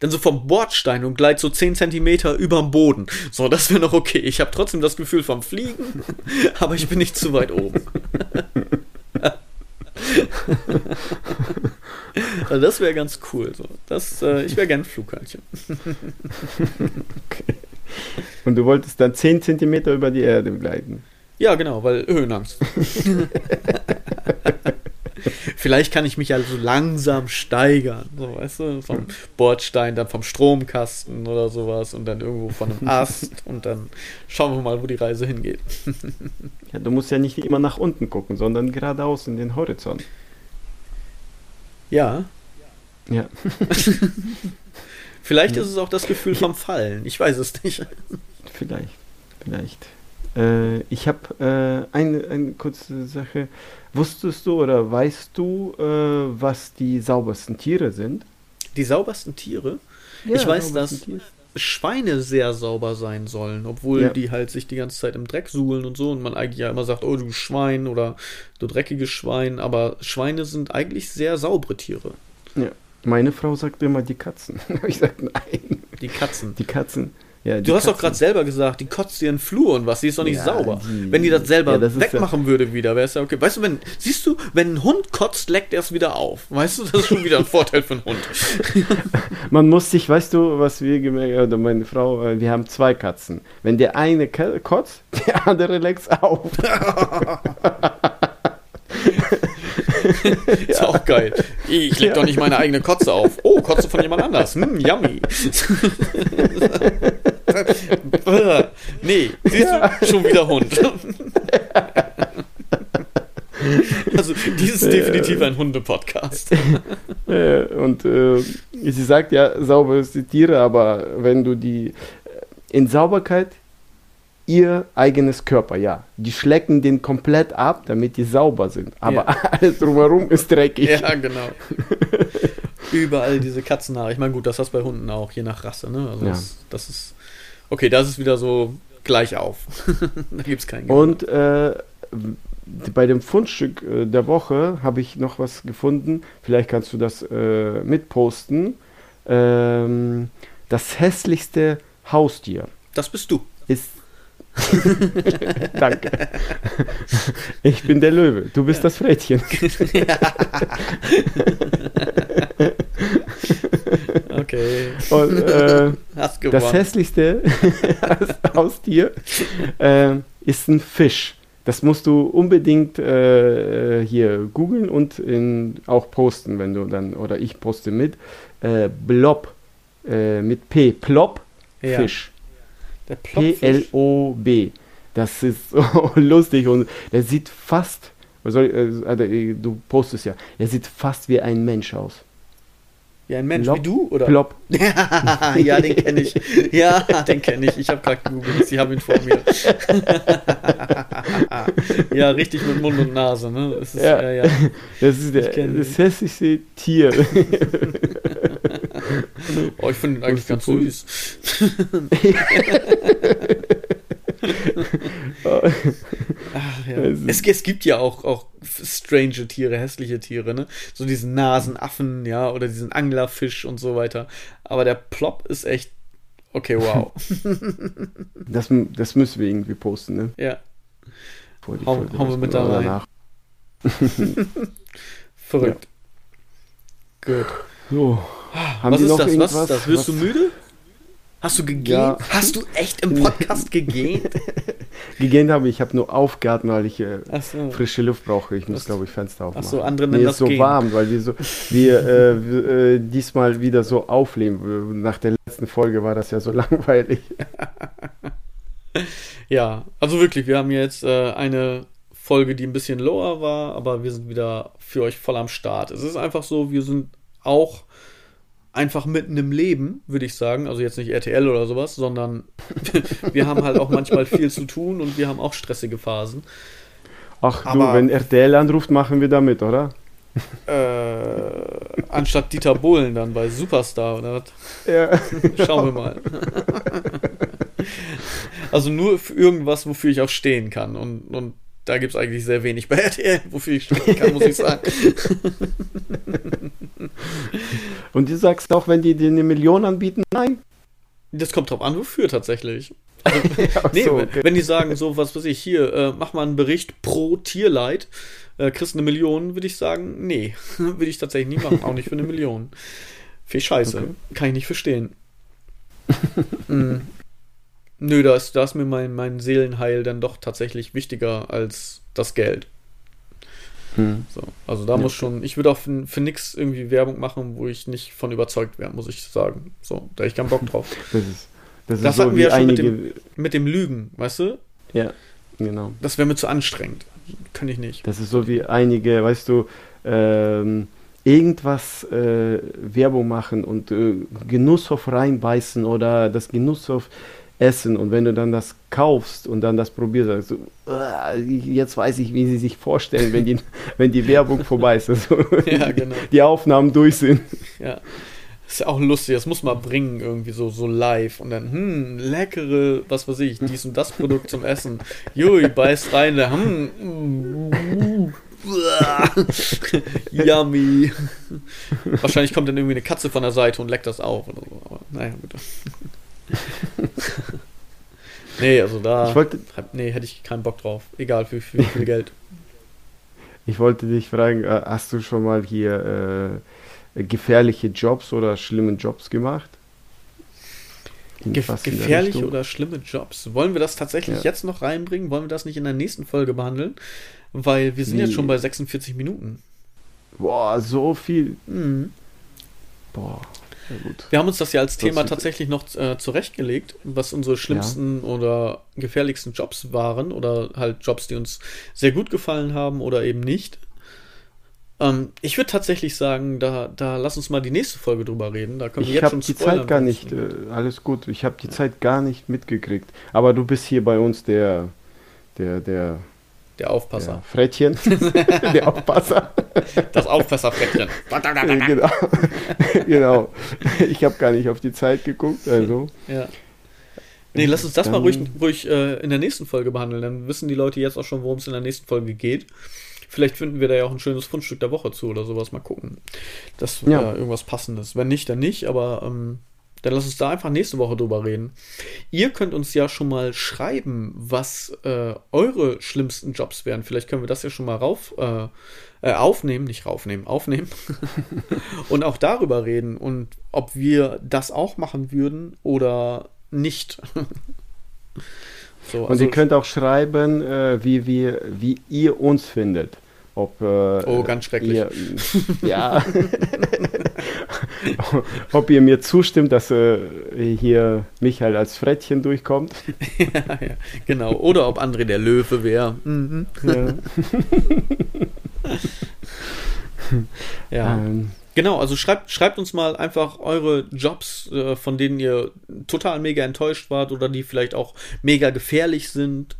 dann so vom Bordstein und gleit so 10 Zentimeter über dem Boden. So, das wäre noch okay. Ich habe trotzdem das Gefühl vom Fliegen, aber ich bin nicht zu weit oben. also das wäre ganz cool. So. Das, äh, ich wäre gern Flughörnchen. okay. Und du wolltest dann 10 Zentimeter über die Erde gleiten? Ja, genau, weil Höhenangst. Vielleicht kann ich mich ja so langsam steigern, so weißt du, vom Bordstein, dann vom Stromkasten oder sowas und dann irgendwo von einem Ast und dann schauen wir mal, wo die Reise hingeht. ja, du musst ja nicht immer nach unten gucken, sondern geradeaus in den Horizont. Ja. Ja. Vielleicht ist es auch das Gefühl vom Fallen. Ich weiß es nicht. Vielleicht, vielleicht. Äh, ich habe äh, eine, eine kurze Sache. Wusstest du oder weißt du, äh, was die saubersten Tiere sind? Die saubersten Tiere? Ja, ich weiß, dass Tiere. Schweine sehr sauber sein sollen, obwohl ja. die halt sich die ganze Zeit im Dreck suhlen und so und man eigentlich ja immer sagt, oh du Schwein oder du dreckiges Schwein, aber Schweine sind eigentlich sehr saubere Tiere. Ja. Meine Frau sagt immer die Katzen. ich sage nein. Die Katzen. Die Katzen. Ja, du hast doch gerade selber gesagt, die kotzt den Flur und was, die ist doch nicht ja, sauber. Die, wenn die das selber ja, das wegmachen ja. würde wieder, wäre es ja okay. Weißt du, wenn, siehst du, wenn ein Hund kotzt, leckt er es wieder auf. Weißt du, das ist schon wieder ein Vorteil für einen Hund. Man muss sich, weißt du, was wir gemerkt haben, oder meine Frau, äh, wir haben zwei Katzen. Wenn der eine kotzt, der andere leckt es auf. ist auch geil. Ich leg ja. doch nicht meine eigene Kotze auf. Oh, Kotze von jemand anders. Hm, yummy. Nee, siehst du, schon wieder Hund. Also, dieses ist definitiv ein Hunde-Podcast. Und äh, sie sagt ja, sauber ist die Tiere, aber wenn du die in Sauberkeit ihr eigenes Körper, ja. Die schlecken den komplett ab, damit die sauber sind. Aber ja. alles drumherum ist dreckig. Ja, genau. Überall diese Katzenhaare. Ich meine, gut, das hast du bei Hunden auch, je nach Rasse, ne? Also ja. das, das, ist. Okay, das ist wieder so gleich auf. da gibt es keinen. Und äh, bei dem Fundstück äh, der Woche habe ich noch was gefunden. Vielleicht kannst du das äh, mitposten. Ähm, das hässlichste Haustier. Das bist du. Ist Danke. Ich bin der Löwe, du bist ja. das Frettchen. okay. Und, äh, das hässlichste Haustier äh, ist ein Fisch. Das musst du unbedingt äh, hier googeln und in, auch posten, wenn du dann, oder ich poste mit. Äh, Blob äh, mit P, Plop, ja. Fisch. P-L-O-B. Das ist so lustig und der sieht fast, also, du postest ja, er sieht fast wie ein Mensch aus. Wie ein Mensch, Plop, wie du? Oder? Plop. ja, den kenne ich. Ja, den kenne ich. Ich habe gerade gegoogelt, sie haben ihn vor mir. ja, richtig mit Mund und Nase, ne? Das ist, ja, ja, ja. Das ist der, das hässlichste Tier. oh, ich finde ihn eigentlich ganz süß. Ach, ja. es, es, gibt ja auch, auch strange Tiere, hässliche Tiere, ne? So diesen Nasenaffen, ja, oder diesen Anglerfisch und so weiter. Aber der Plop ist echt. Okay, wow. das, das müssen wir irgendwie posten, ne? Ja. Hauen, hauen wir mit da rein. Verrückt. Ja. Gut. So. Haben was ist das? Was ist das? Wirst du müde? Hast du gegähnt? Ja. Hast du echt im Podcast gegähnt? gegähnt habe ich, ich habe nur aufgeatmet, weil ich äh, so. frische Luft brauche. Ich muss, glaube ich, Fenster aufmachen. Achso, andere nennen Mir ist so gehen. warm, weil wir, so, wir äh, äh, diesmal wieder so aufleben. Nach der letzten Folge war das ja so langweilig. ja, also wirklich, wir haben jetzt äh, eine Folge, die ein bisschen lower war, aber wir sind wieder für euch voll am Start. Es ist einfach so, wir sind auch einfach mitten im Leben, würde ich sagen. Also jetzt nicht RTL oder sowas, sondern wir haben halt auch manchmal viel zu tun und wir haben auch stressige Phasen. Ach Aber, du, wenn RTL anruft, machen wir damit, oder? Äh, anstatt Dieter Bohlen dann bei Superstar oder was? Ja. Schauen wir mal. Also nur für irgendwas, wofür ich auch stehen kann. Und, und da gibt es eigentlich sehr wenig bei RTL, wofür ich stehen kann, muss ich sagen. Und du sagst auch, wenn die dir eine Million anbieten, nein. Das kommt drauf an, wofür tatsächlich. Also, nee, so, okay. wenn die sagen, so was weiß ich, hier, äh, mach mal einen Bericht pro Tierleid, äh, kriegst eine Million, würde ich sagen, nee, würde ich tatsächlich nie machen, auch nicht für eine Million. Viel Scheiße, okay. kann ich nicht verstehen. mm. Nö, da ist, da ist mir mein, mein Seelenheil dann doch tatsächlich wichtiger als das Geld. Hm. So, also da ja. muss schon, ich würde auch für, für nichts irgendwie Werbung machen, wo ich nicht von überzeugt wäre, muss ich sagen. So, da ich keinen Bock drauf. Das ist, das, das ist hatten so wir ja schon mit dem, mit dem Lügen, weißt du? Ja, genau. Das wäre mir zu anstrengend. Kann ich nicht. Das ist so wie einige, weißt du, ähm, irgendwas äh, Werbung machen und äh, Genusshof reinbeißen oder das Genusshof essen und wenn du dann das kaufst und dann das probierst, sagst du, jetzt weiß ich, wie sie sich vorstellen, wenn die, wenn die Werbung vorbei ist, also ja, genau. die Aufnahmen durch sind. Ja. Ist ja auch lustig, das muss man bringen, irgendwie so, so live. Und dann, hm, leckere, was weiß ich, dies und das Produkt zum Essen. Jui, beißt rein, da, hm, Yummy. Wahrscheinlich kommt dann irgendwie eine Katze von der Seite und leckt das auf oder so. Aber naja, gut. nee, also da. Ich wollte, nee, hätte ich keinen Bock drauf. Egal für, wie viel Geld. Ich wollte dich fragen, äh, hast du schon mal hier äh, gefährliche Jobs oder schlimme Jobs gemacht? Gef gefährliche oder schlimme Jobs. Wollen wir das tatsächlich ja. jetzt noch reinbringen? Wollen wir das nicht in der nächsten Folge behandeln? Weil wir sind nee. jetzt schon bei 46 Minuten. Boah, so viel. Mhm. Boah. Wir haben uns das ja als Thema tatsächlich noch äh, zurechtgelegt, was unsere schlimmsten ja. oder gefährlichsten Jobs waren oder halt Jobs, die uns sehr gut gefallen haben oder eben nicht. Ähm, ich würde tatsächlich sagen, da, da lass uns mal die nächste Folge drüber reden. Da können wir ich jetzt schon die Zeit gar nicht, äh, alles gut. Ich habe die. Zeit gar nicht mitgekriegt. Aber du bist hier bei uns der, der, der der Aufpasser. Ja, Frettchen. der Aufpasser. Das Aufpasserfrettchen. genau. genau. Ich habe gar nicht auf die Zeit geguckt. Also. Ja. Nee, lass uns das dann, mal ruhig, ruhig äh, in der nächsten Folge behandeln. Dann wissen die Leute jetzt auch schon, worum es in der nächsten Folge geht. Vielleicht finden wir da ja auch ein schönes Fundstück der Woche zu oder sowas. Mal gucken. Das wäre ja. irgendwas Passendes. Wenn nicht, dann nicht. Aber ähm, dann lass uns da einfach nächste Woche drüber reden. Ihr könnt uns ja schon mal schreiben, was äh, eure schlimmsten Jobs wären. Vielleicht können wir das ja schon mal rauf, äh, äh, aufnehmen, nicht raufnehmen, aufnehmen. und auch darüber reden und ob wir das auch machen würden oder nicht. so, und also, ihr könnt auch schreiben, äh, wie, wir, wie ihr uns findet ob äh, oh ganz schrecklich ihr, ja ob ihr mir zustimmt, dass äh, hier Michael als Frettchen durchkommt. ja, ja, genau. Oder ob André der Löwe wäre. Mhm. Ja. ja. Ähm. Genau, also schreibt, schreibt uns mal einfach eure Jobs, äh, von denen ihr total mega enttäuscht wart oder die vielleicht auch mega gefährlich sind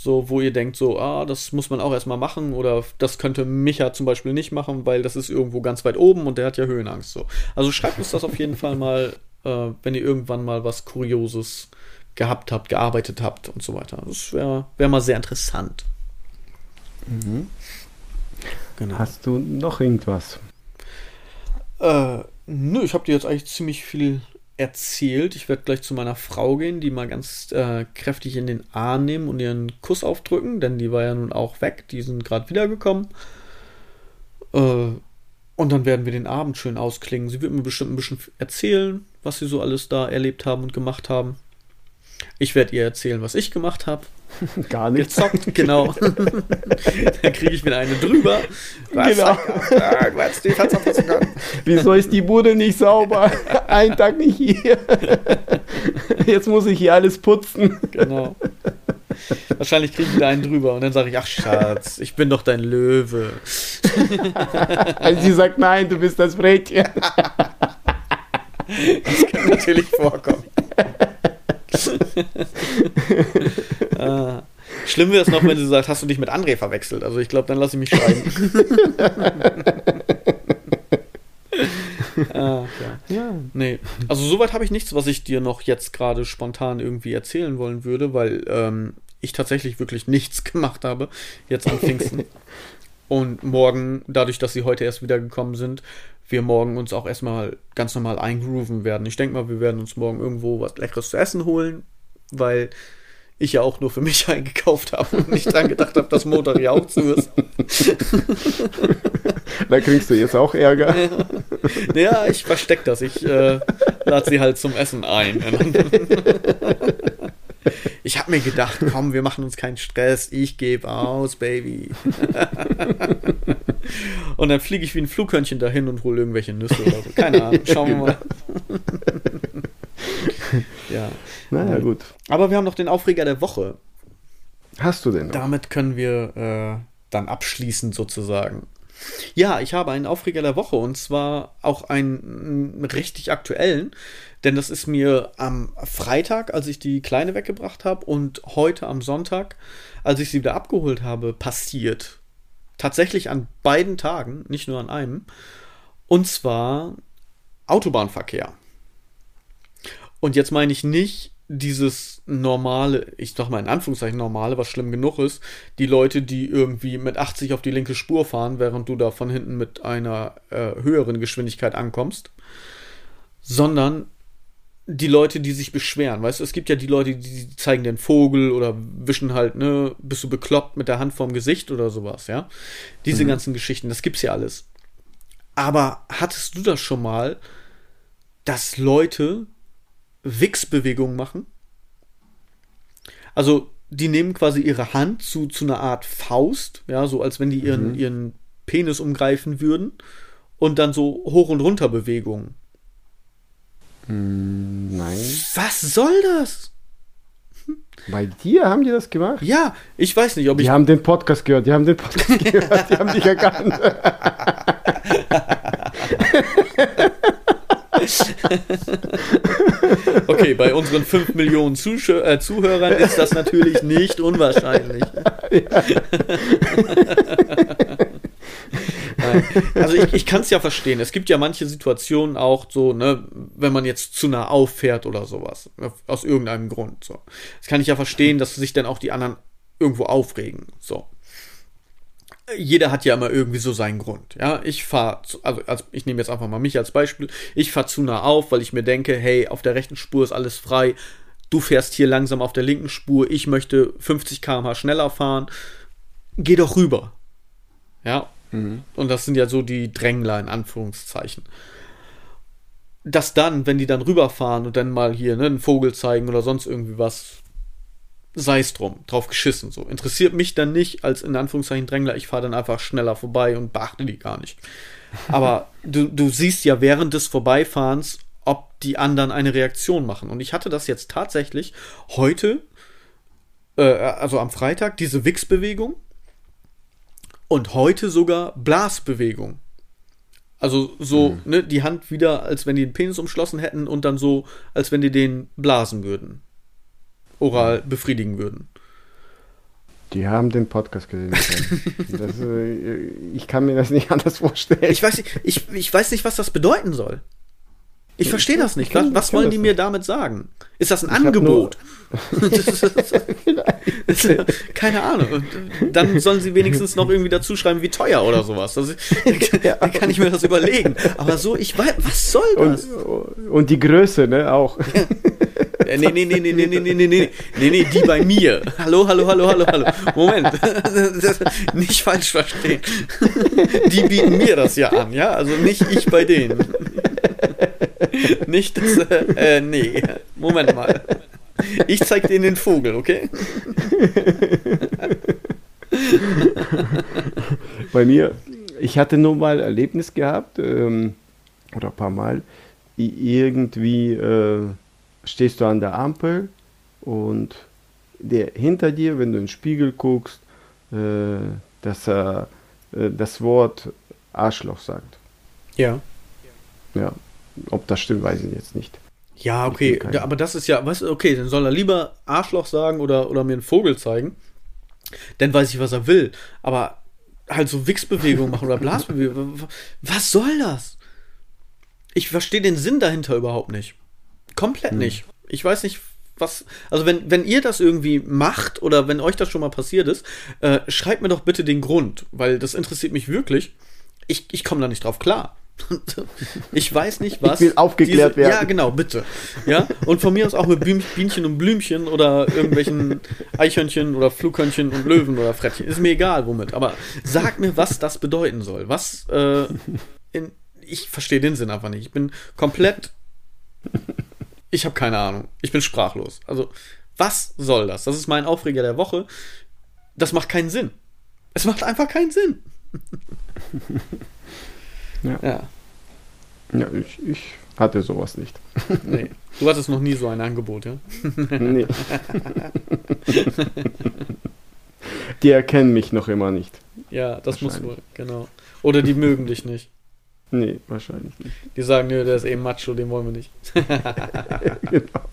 so, wo ihr denkt, so, ah, das muss man auch erstmal machen oder das könnte Micha zum Beispiel nicht machen, weil das ist irgendwo ganz weit oben und der hat ja Höhenangst. So. Also schreibt uns das auf jeden Fall mal, äh, wenn ihr irgendwann mal was Kurioses gehabt habt, gearbeitet habt und so weiter. Das wäre wär mal sehr interessant. Mhm. Genau. Hast du noch irgendwas? Äh, nö, ich habe dir jetzt eigentlich ziemlich viel erzählt. Ich werde gleich zu meiner Frau gehen, die mal ganz äh, kräftig in den Arm nehmen und ihren Kuss aufdrücken, denn die war ja nun auch weg. Die sind gerade wiedergekommen. Äh, und dann werden wir den Abend schön ausklingen. Sie wird mir bestimmt ein bisschen erzählen, was sie so alles da erlebt haben und gemacht haben. Ich werde ihr erzählen, was ich gemacht habe. Gar nichts. Gezockt, genau. Dann kriege ich wieder eine drüber. Was genau. Wieso ist die Bude nicht sauber? Ein Tag nicht hier. Jetzt muss ich hier alles putzen. Genau. Wahrscheinlich kriege ich wieder einen drüber und dann sage ich, ach Schatz, ich bin doch dein Löwe. Also sie sagt, nein, du bist das Frettchen. Das kann natürlich vorkommen. ah. Schlimm wäre es noch, wenn sie sagt, hast du dich mit André verwechselt. Also ich glaube, dann lasse ich mich schreiben. ah, ja. Nee. Also soweit habe ich nichts, was ich dir noch jetzt gerade spontan irgendwie erzählen wollen würde, weil ähm, ich tatsächlich wirklich nichts gemacht habe, jetzt an Pfingsten. Und morgen, dadurch, dass sie heute erst wiedergekommen sind, wir morgen uns auch erstmal ganz normal eingrooven werden. Ich denke mal, wir werden uns morgen irgendwo was Leckeres zu essen holen, weil ich ja auch nur für mich eingekauft habe und nicht dran gedacht habe, dass Montag ja auch zu ist. da kriegst du jetzt auch Ärger. Ja, ja ich versteck das. Ich äh, lade sie halt zum Essen ein. Ich habe mir gedacht, komm, wir machen uns keinen Stress, ich gebe aus, Baby. und dann fliege ich wie ein Flughörnchen dahin und hole irgendwelche Nüsse oder so. Keine Ahnung, schauen wir mal. ja. Naja, gut. Aber wir haben noch den Aufreger der Woche. Hast du denn? Noch? Damit können wir äh, dann abschließen sozusagen. Ja, ich habe einen Aufreger der Woche und zwar auch einen richtig aktuellen, denn das ist mir am Freitag, als ich die Kleine weggebracht habe und heute am Sonntag, als ich sie wieder abgeholt habe, passiert. Tatsächlich an beiden Tagen, nicht nur an einem. Und zwar Autobahnverkehr. Und jetzt meine ich nicht dieses normale, ich sag mal in Anführungszeichen normale, was schlimm genug ist, die Leute, die irgendwie mit 80 auf die linke Spur fahren, während du da von hinten mit einer äh, höheren Geschwindigkeit ankommst, sondern die Leute, die sich beschweren. Weißt du, es gibt ja die Leute, die zeigen den Vogel oder wischen halt, ne, bist du bekloppt mit der Hand vorm Gesicht oder sowas, ja. Diese mhm. ganzen Geschichten, das gibt's ja alles. Aber hattest du das schon mal, dass Leute Wix-Bewegungen machen. Also, die nehmen quasi ihre Hand zu, zu einer Art Faust, ja, so als wenn die ihren, mhm. ihren Penis umgreifen würden und dann so hoch und runter Bewegungen. Mm, nein. Was soll das? Bei dir haben die das gemacht? Ja, ich weiß nicht, ob die ich. Die haben den Podcast gehört, die haben den Podcast gehört, die haben dich erkannt. okay, bei unseren 5 Millionen Zusch äh, Zuhörern ist das natürlich nicht unwahrscheinlich. also ich, ich kann es ja verstehen. Es gibt ja manche Situationen auch so, ne, wenn man jetzt zu nah auffährt oder sowas. Aus irgendeinem Grund. So. Das kann ich ja verstehen, dass sich dann auch die anderen irgendwo aufregen. So jeder hat ja immer irgendwie so seinen Grund. Ja, ich fahre, also, also ich nehme jetzt einfach mal mich als Beispiel. Ich fahre zu nah auf, weil ich mir denke, hey, auf der rechten Spur ist alles frei. Du fährst hier langsam auf der linken Spur. Ich möchte 50 km/h schneller fahren. Geh doch rüber. Ja. Mhm. Und das sind ja so die Drängler in Anführungszeichen. Dass dann, wenn die dann rüberfahren und dann mal hier ne, einen Vogel zeigen oder sonst irgendwie was, sei es drum, drauf geschissen. So. Interessiert mich dann nicht als in Anführungszeichen Drängler, ich fahre dann einfach schneller vorbei und beachte die gar nicht. Aber du, du siehst ja während des Vorbeifahrens, ob die anderen eine Reaktion machen. Und ich hatte das jetzt tatsächlich heute, äh, also am Freitag, diese Wix-Bewegung und heute sogar Blasbewegung. Also so, mhm. ne, die Hand wieder, als wenn die den Penis umschlossen hätten und dann so, als wenn die den blasen würden oral befriedigen würden. Die haben den Podcast gesehen. das, äh, ich kann mir das nicht anders vorstellen. Ich weiß nicht, ich, ich weiß nicht was das bedeuten soll. Ich verstehe das nicht. Was, was wollen die mir damit sagen? Ist das ein ich Angebot? keine Ahnung. Dann sollen sie wenigstens noch irgendwie dazu schreiben, wie teuer oder sowas. Also, dann kann ich mir das überlegen. Aber so, ich weiß, was soll das? Und, und die Größe, ne, auch. Nee, nee, nee, nee, nee, nee, nee, nee, nee, nee, nee, die bei mir. Hallo, hallo, hallo, hallo, hallo. Moment. nicht falsch verstehen. Die bieten mir das ja an, ja? Also nicht ich bei denen. Nicht das, äh, nee. Moment mal. Ich zeig dir den Vogel, okay? Bei mir, ich hatte nur mal Erlebnis gehabt, ähm, oder ein paar Mal, irgendwie äh, stehst du an der Ampel und der hinter dir, wenn du in den Spiegel guckst, äh, dass er äh, das Wort Arschloch sagt. Ja. Ja. Ob das stimmt, weiß ich jetzt nicht. Ja, okay, aber das ist ja, weißt du, okay, dann soll er lieber Arschloch sagen oder, oder mir einen Vogel zeigen. Dann weiß ich, was er will. Aber halt so Wichsbewegungen machen oder Blasbewegungen. Was soll das? ich verstehe den Sinn dahinter überhaupt nicht. Komplett hm. nicht. Ich weiß nicht, was. Also, wenn, wenn ihr das irgendwie macht oder wenn euch das schon mal passiert ist, äh, schreibt mir doch bitte den Grund, weil das interessiert mich wirklich. Ich, ich komme da nicht drauf klar. Ich weiß nicht, was. Ich will aufgeklärt diese, werden. Ja, genau, bitte. Ja, und von mir aus auch mit Bienchen und Blümchen oder irgendwelchen Eichhörnchen oder Flughörnchen und Löwen oder Frettchen. Ist mir egal, womit. Aber sag mir, was das bedeuten soll. Was, äh, in, ich verstehe den Sinn einfach nicht. Ich bin komplett. Ich habe keine Ahnung. Ich bin sprachlos. Also, was soll das? Das ist mein Aufreger der Woche. Das macht keinen Sinn. Es macht einfach keinen Sinn. Ja. Ja, ja ich, ich hatte sowas nicht. Nee. Du hattest noch nie so ein Angebot, ja? Nee. Die erkennen mich noch immer nicht. Ja, das muss wohl, genau. Oder die mögen dich nicht. Nee, wahrscheinlich nicht. Die sagen, nö, der ist eben Macho, den wollen wir nicht. genau.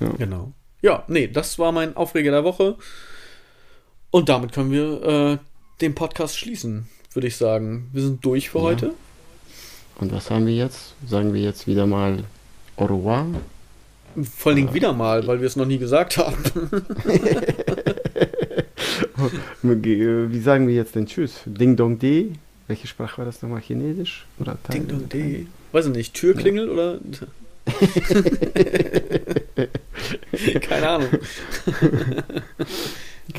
ja. Genau. Ja, nee, das war mein Aufreger der Woche. Und damit können wir äh, den Podcast schließen würde ich sagen. Wir sind durch für ja. heute. Und was haben wir jetzt? Sagen wir jetzt wieder mal Au revoir? Vor allen Dingen wieder mal, weil wir es noch nie gesagt haben. Wie sagen wir jetzt denn Tschüss? Ding Dong De? Welche Sprache war das nochmal? Chinesisch? Oder Thai? Ding Dong De. Weiß ich nicht. Türklingel ja. oder. Keine Ahnung.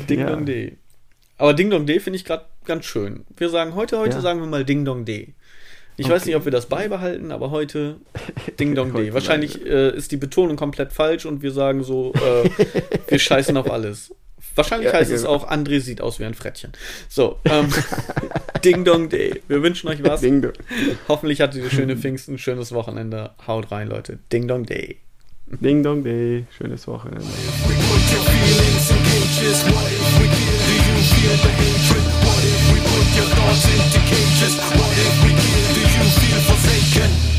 Ding ja. Dong De. Aber Ding Dong D finde ich gerade ganz schön. Wir sagen heute, heute ja. sagen wir mal Ding Dong D. Ich okay. weiß nicht, ob wir das beibehalten, aber heute Ding Dong D. Wahrscheinlich äh, ist die Betonung komplett falsch und wir sagen so, äh, wir scheißen auf alles. Wahrscheinlich ja, heißt genau. es auch, André sieht aus wie ein Frettchen. So, ähm, Ding Dong Day. Wir wünschen euch was. Ding -dong. Hoffentlich hattet ihr schöne Pfingsten, schönes Wochenende. Haut rein, Leute. Ding Dong Day. Ding Dong Day. Schönes Wochenende. What if we put your thoughts into cages? What if we kill? Do you feel forsaken?